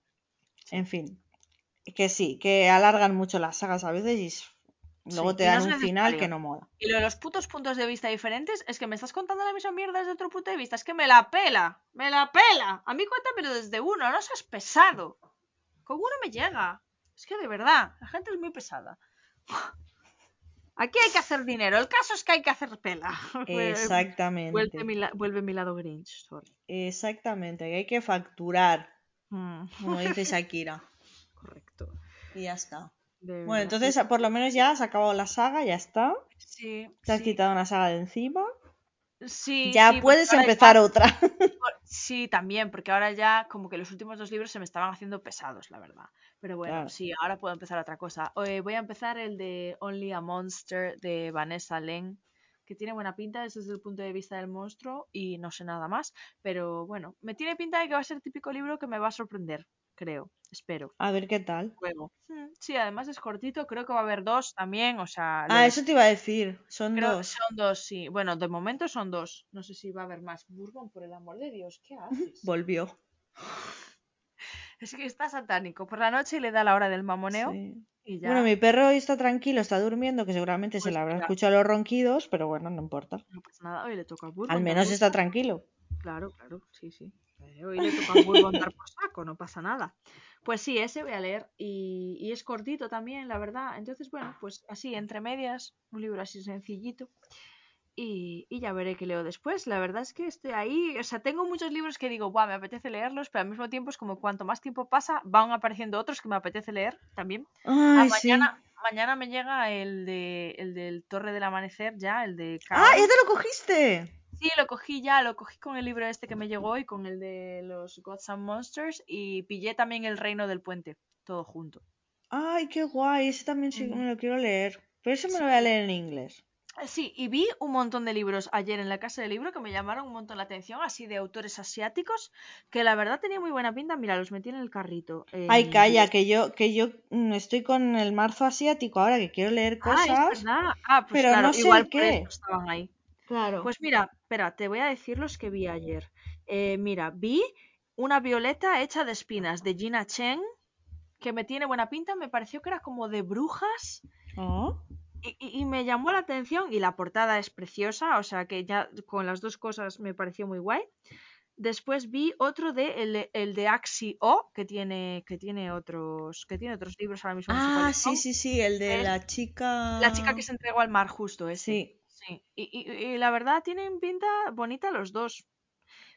En fin. Que sí, que alargan mucho las sagas a veces y luego te dan un final que no mola. Y lo de los putos puntos de vista diferentes es que me estás contando la misma mierda desde otro punto de vista. Es que me la pela, me la pela. A mí cuéntamelo desde uno, no seas pesado. Con uno me llega. Es que de verdad, la gente es muy pesada. Aquí hay que hacer dinero. El caso es que hay que hacer pela. Exactamente. Vuelve mi, lado Grinch, sorry. Exactamente, hay que facturar. Mm. Como dice Shakira. Correcto. Y ya está. bueno, entonces por lo menos ya has acabado la saga, ya está. Sí. Te has quitado una saga de encima. Sí. Ya puedes empezar otra. Sí, también, porque ahora ya como que los últimos dos libros se me estaban haciendo pesados, la verdad. Pero bueno, sí, ahora puedo empezar otra cosa. Eh, voy a empezar el de Only a Monster de Vanessa Len, que tiene buena pinta desde el punto de vista del monstruo y no sé nada más. Pero bueno, me tiene pinta de que va a ser el típico libro que me va a sorprender creo, espero. A ver qué tal. Luego. Mm, sí, además es cortito, creo que va a haber dos también, o sea... Ah, eso te iba a decir, son dos. Son dos, sí. Bueno, de momento son dos. No sé si va a haber más. Bourbon, por el amor de Dios, ¿qué haces? Volvió. Es que está satánico. Por la noche le da la hora del mamoneo. Y ya. Bueno, mi perro hoy está tranquilo, está durmiendo, que seguramente se pues le habrá escuchado los ronquidos, pero bueno, no importa. No pasa nada, hoy le toca a Bourbon. Al menos está tranquilo. Claro, claro, sí, sí. Eh, hoy le toca a andar por saco, no pasa nada. Pues sí, ese voy a leer y, es cortito también, la verdad. Entonces, bueno, pues así, entre medias, un libro así sencillito. Y, ya veré qué leo después. La verdad es que estoy ahí, o sea, tengo muchos libros que digo, Buah, me apetece leerlos, pero al mismo tiempo es como cuanto más tiempo pasa, van apareciendo otros que me apetece leer también. Ah, mañana, mañana me llega el, de, el del Torre del Amanecer ya, el de... ¡Ah, ya te lo cogiste! Sí, lo cogí ya, lo cogí con el libro este que me llegó y con el de los Gods and Monsters y pillé también El Reino del Puente, todo junto. Ay, qué guay, ese también sí me lo quiero leer. Pero ese me lo voy a leer en inglés. Eh, sí, y vi un montón de libros ayer en la casa del libro que me llamaron un montón la atención, así de autores asiáticos, que la verdad tenía muy buena pinta. Mira, los metí en el carrito. Ay, calla, que yo, que yo mm, estoy con el marzo asiático ahora que quiero leer cosas. Ah, es verdad. Ah, pues pero no sé igual qué. estaban ahí. Claro. Pues mira, espera, te voy a decir los que vi ayer. Eh, mira, vi una violeta hecha de espinas de Gina Chen, que me tiene buena pinta, me pareció que era como de brujas. Oh. Y, y, me llamó la atención y la portada es preciosa, o sea que ya con las dos cosas me pareció muy guay. Después vi otro de el, el de Axi O, que tiene, que tiene otros, que tiene otros libros ahora mismo. Ah, sí, sí, sí, el de la chica. La chica que se entregó al mar justo, ese. Sí. Sí, y, la verdad tienen pinta bonita los dos.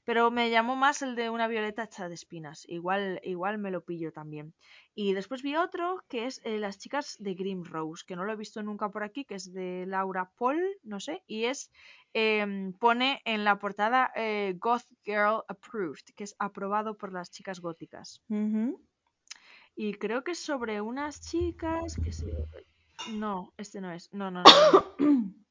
Pero me llamó más el de una violeta hecha de espinas. Igual, igual me lo pillo también. Y después vi otro que es eh, Las chicas de Grim Rose, que no lo he visto nunca por aquí, que es de Laura Paul, no sé, y es em, pone en la portada eh, Goth Girl Approved, que es aprobado por las chicas góticas. Y creo que es sobre unas chicas que se... No, este no es. No, no, no. No,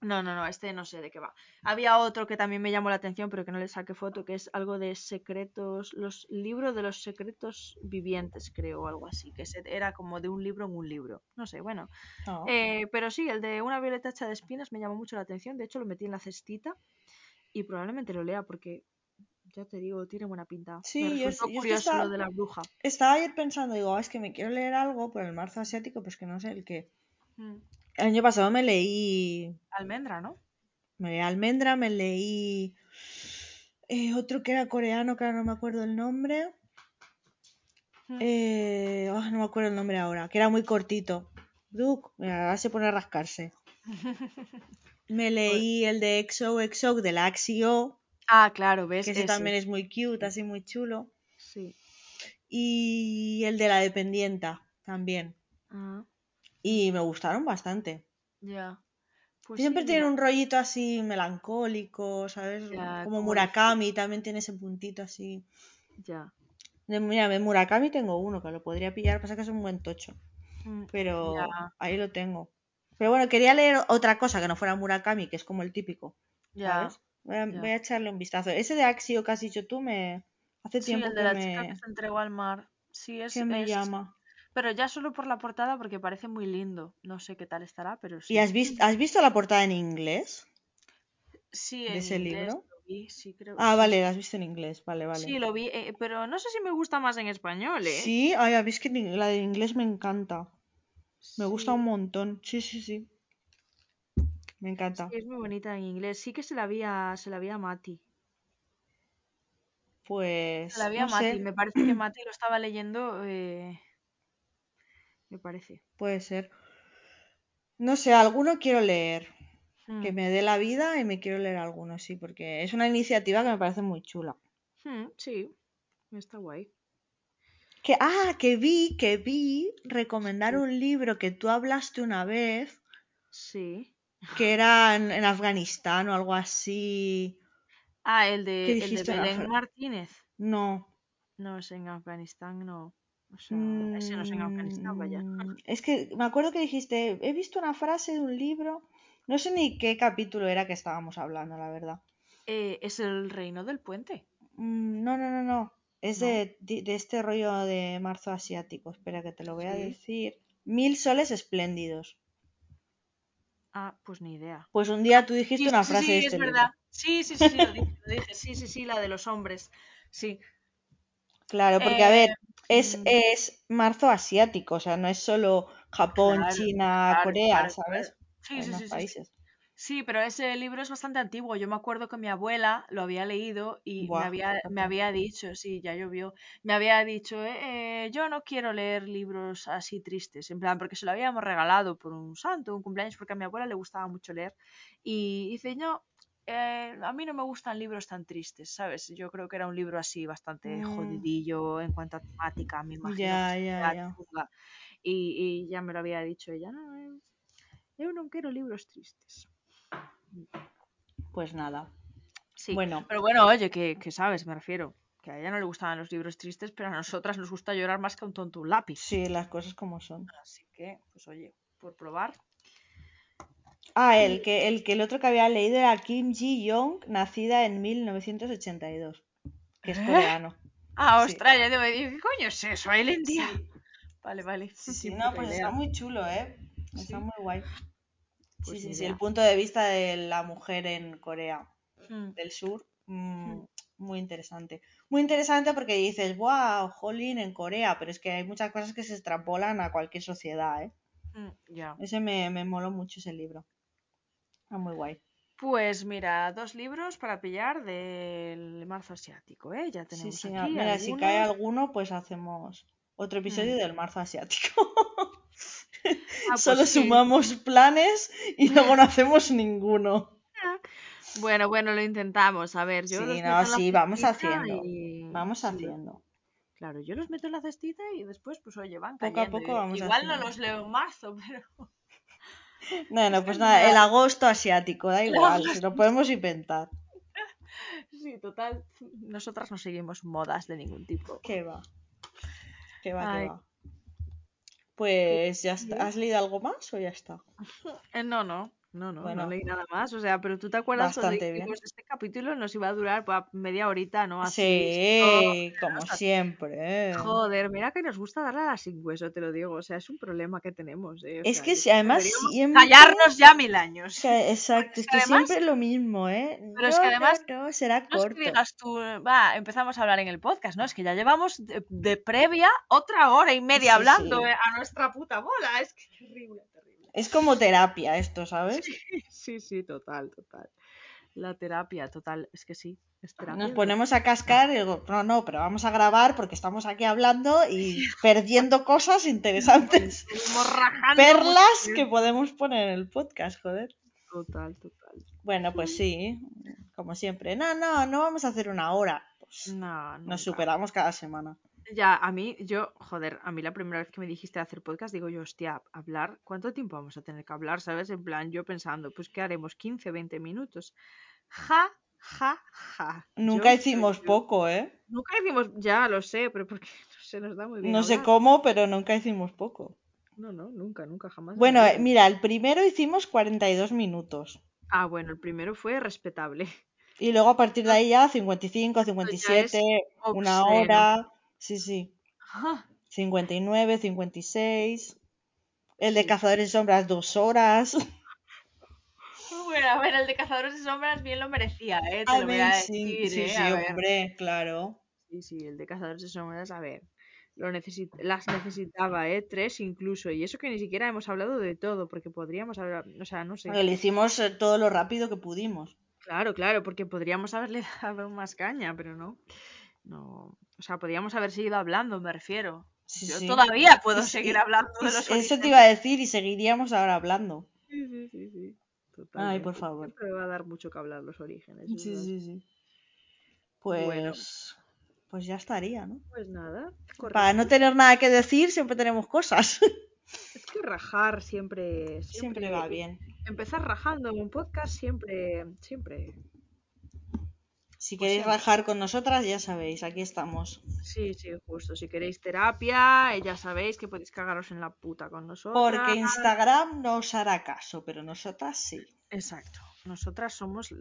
no, no, este no sé de qué va. Había otro que también me llamó la atención, pero que no le saqué foto, que es algo de secretos, los libros de los secretos vivientes, creo, o algo así, que era como de un libro en un libro. No sé, bueno. Oh. Eh, pero sí, el de una violeta hecha de espinas me llamó mucho la atención. De hecho, lo metí en la cestita y probablemente lo lea porque, ya te digo, tiene buena pinta. Sí, yo, curioso lo de la bruja. Estaba ayer pensando, digo, ah, es que me quiero leer algo por el marzo asiático, pues que no sé el qué. Mm. El año pasado me leí. Almendra, ¿no? Me leí Almendra, me leí. Eh, otro que era coreano, que ahora no me acuerdo el nombre. Eh, ah, no me acuerdo el nombre ahora, que era muy cortito. Duke, mira, ahora se pone a rascarse. Me leí el de Exo Exo de la Axio, ah, claro, ¿ves? que ese Ese. también es muy cute, así muy chulo. Sí. Y el de la dependienta también. Ah, Y me gustaron bastante. ya. Pues Siempre sí, tienen mira, un rollito así melancólico, ¿sabes? Como como Murakami también tiene ese puntito así. Ya. De, mira, de Murakami tengo uno que lo podría pillar, pasa que es un buen tocho. Mm, Pero ahí lo tengo. Pero bueno, quería leer otra cosa que no fuera Murakami, que es como el típico. Ya. Voy voy a echarle un vistazo. Ese de Axio que has dicho tú me. Hace Sí, tiempo el de que la me, chica que se entregó al mar. Sí, es, que me es- llama. Pero ya solo por la portada porque parece muy lindo. No sé qué tal estará, pero ¿Y sí. has, vis- has visto la portada en inglés Sí, de ese inglés libro? lo vi, sí, creo. Ah, sí, vale, sí. la has visto en inglés. Vale, vale. Sí, lo vi, eh, pero no sé si me gusta más en español, ¿eh? Sí, ay, a mí es que la de inglés me encanta. Me gusta Sí, un montón. Sí, sí, sí. Me sí, encanta. es muy bonita en inglés. Sí que se la vi a, se la vi a Mati. Se la Pues, vi a no Mati. sé, Me parece que Mati lo estaba leyendo. eh, me parece. puede ser. No sé, alguno quiero leer. Que Hmm, me dé la vida y me quiero leer alguno, sí, porque es una iniciativa que me parece muy chula. hmm, sí, está guay. Que, ah, que vi, que vi recomendar Sí. un libro que tú hablaste una vez, Sí. que era en, en Afganistán o algo así. Ah, el ¿Qué de, el de Belén? Martínez. No. No, es en Afganistán, no. O sea, ese no es en Afganistán, vaya. Mm, es que me acuerdo que dijiste, he visto una frase de un libro, no sé ni qué capítulo era que estábamos hablando, la verdad. Eh, es el reino del puente, Mm, no, no, no, no. Es ¿no? de, de- este rollo de marzo asiático. Espera que te lo voy a decir. Mil soles espléndidos. Ah, pues ni idea. Pues un día tú dijiste Sí, una sí, frase de sí, es este verdad. libro. Sí, sí, sí, sí, lo dije, lo dije. Sí, sí, sí, la de los hombres. Sí. Claro, porque a Eh, ver, es, mm, es marzo asiático, o sea, no es solo Japón, claro, China, claro, Corea, claro. ¿sabes? Sí, sí, sí, países. Sí, pero ese libro es bastante antiguo. Yo me acuerdo que mi abuela lo había leído y me había, me había dicho, sí, ya llovió, me había dicho, "Eh, eh, yo no quiero leer libros así tristes, en plan, porque se lo habíamos regalado por un santo, un cumpleaños, porque a mi abuela le gustaba mucho leer. Y dice, no, eh, a mí no me gustan libros tan tristes, ¿sabes? Yo creo que era un libro así bastante Mm, jodidillo en cuanto a temática, me imagino que ya, ya, sería ya. chunga. Y, y ya me lo había dicho ella, no, eh, yo no quiero libros tristes. Pues nada. Sí, Bueno, pero bueno, oye, que, que sabes, me refiero. Que a ella no le gustaban los libros tristes, pero a nosotras nos gusta llorar más que a un tonto un lápiz. sí, las cosas como son. Así que, pues oye, por probar. Ah, el que, el que el otro que había leído era Kim Ji-young, nacida en 1982, que es ¿Eh? coreano. Ah, Sí, ostras, ya te voy a decir, ¿qué coño es eso? Sí. Vale, vale, sí, sí. No, pues está muy chulo, ¿eh? Está Sí, muy guay. Sí, pues sí, sí. El punto de vista de la mujer en Corea Mm, del Sur, mm, mm, muy interesante. Muy interesante porque dices, wow, jolín, en Corea, pero es que hay muchas cosas que se extrapolan a cualquier sociedad, ¿eh? mm, Ya. Ese me, me moló mucho ese libro. Está muy guay. Pues mira, dos libros para pillar del marzo asiático, ¿eh? Ya Sí, tenemos sí. a- aquí Mira, si cae alguno, pues hacemos otro Mm. episodio del marzo asiático. Ah, pues Solo sí. sumamos planes y luego no hacemos ninguno. Bueno, bueno, lo intentamos. A ver, yo Sí, los no, sí, vamos haciendo. y... Vamos sí, haciendo. claro, yo los meto en la cestita y después, pues oye, van Poco a poco vamos Igual no haciendo. los leo en marzo, pero Bueno, pues no me nada, da... el agosto asiático, da igual, si lo podemos inventar. Sí, total. Nosotras no seguimos modas de ningún tipo. ¿Qué va? ¿Qué va? ¿Qué va? pues Pues ya está. ¿Has leído algo más o ya está? Eh, no, no, no, no, leí nada más. O sea, pero tú te acuerdas bastante bien. dijimos este capítulo nos iba a durar pues, media horita, ¿no? Así, Sí, como siempre. Joder, mira que nos gusta darle a la sin hueso, te lo digo. O sea, es un problema que tenemos, ¿eh? Es sea, que si además siempre... callarnos ya mil años. que- exacto, es es que además, siempre lo mismo, ¿eh? pero es que además, no, no, será no es que corto. digas tú, va, empezamos a hablar en el podcast, ¿no? Es que ya llevamos de, de previa otra hora y media Sí, hablando sí. eh, a nuestra puta bola. Es que terrible. Es como terapia esto, ¿sabes? Sí, sí, sí, total, total. La terapia, total, es que sí. Es terapia, Nos ¿no? ponemos a cascar y digo, no, no, pero vamos a grabar porque estamos aquí hablando y perdiendo cosas interesantes. Perlas que podemos poner en el podcast, joder. Total, total. Bueno, pues sí, como siempre. No, no, no vamos a hacer una hora. Pues No, nos superamos cada semana. Ya, a mí, yo, joder, a mí la primera vez que me dijiste hacer podcast, digo yo, hostia, hablar, ¿cuánto tiempo vamos a tener que hablar? ¿Sabes? En plan, yo pensando, pues, ¿qué haremos? ¿15, 20 minutos? Ja, ja, ja. Nunca Yo hicimos yo. poco, ¿eh? Nunca hicimos, ya lo sé, pero porque no se nos da muy bien. No sé cómo, pero nunca hicimos poco. No, no, nunca, nunca, jamás. en Bueno, eh, mira, el primero hicimos 42 minutos. Ah, bueno, el primero fue respetable. Y luego a partir de ahí ya 55, 57, una obsceno. hora. Sí, sí. Ah, 59, 56. El de Sí. Cazadores de Sombras, dos horas. Bueno, a ver, el de Cazadores de Sombras bien lo merecía, ¿eh? Te lo voy a Amazing. decir, Sí, ¿eh? sí, A ver. hombre, claro. Sí, sí, el de Cazadores de Sombras, a ver. Lo necesit las necesitaba, ¿eh? Tres incluso. Y eso que ni siquiera hemos hablado de todo, porque podríamos hablar, o sea, no sé. Porque lo hicimos eh, todo lo rápido que pudimos. Claro, claro, porque podríamos haberle dado más caña, pero no. No. O sea, podríamos haber seguido hablando, me refiero. Sí, Yo sí. todavía puedo seguir hablando de los Eso te iba a decir y seguiríamos ahora hablando. Sí, sí, sí, sí. Ay, por favor. Siempre va a dar mucho que hablar los orígenes. Sí, ¿verdad? sí, sí. Pues, Bueno. pues ya estaría, ¿no? Pues nada. Para no tener nada que decir, siempre tenemos cosas. Es que rajar siempre, siempre, Siempre va bien. Empezar rajando en un podcast siempre, siempre. Si Pues queréis rajar con nosotras, ya sabéis, aquí estamos. Sí, sí, justo. Si queréis terapia, eh, ya sabéis que podéis cagaros en la puta con nosotros. Porque Instagram no os hará caso, pero nosotras sí. Exacto. Nosotras somos eh,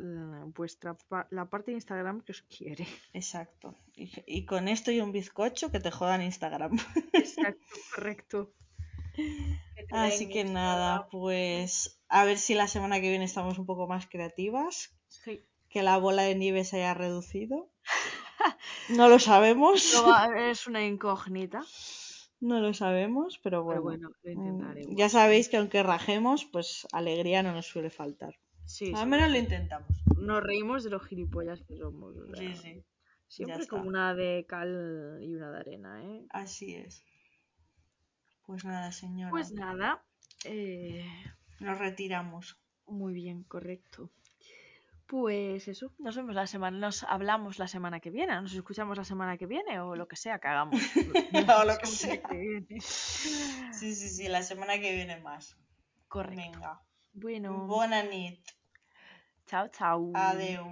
vuestra la parte de Instagram que os quiere. Exacto. Y, y con esto y un bizcocho que te jodan Instagram. Exacto, correcto. Así que nada, pues a ver si la semana que viene estamos un poco más creativas. Sí. Que la bola de nieve se haya reducido. No lo sabemos. No es una incógnita. No lo sabemos, pero bueno. Pero bueno, lo Mm. Ya sabéis que aunque rajemos, pues alegría no nos suele faltar. Sí, Al sí. menos lo intentamos. Nos reímos de los gilipollas que somos. o sea, Sí, sí. Siempre con una de cal y una de arena, ¿eh? Así es. Pues nada, señora. Pues nada. eh, Nos retiramos. muy bien, correcto. Pues eso, nos vemos la semana, nos hablamos la semana que viene, nos escuchamos la semana que viene o lo que sea que hagamos. O lo que sea. Sí, sí, sí, la semana que viene más. Correcto. Venga. Bueno, Buena nit. chao, chao. Adeu.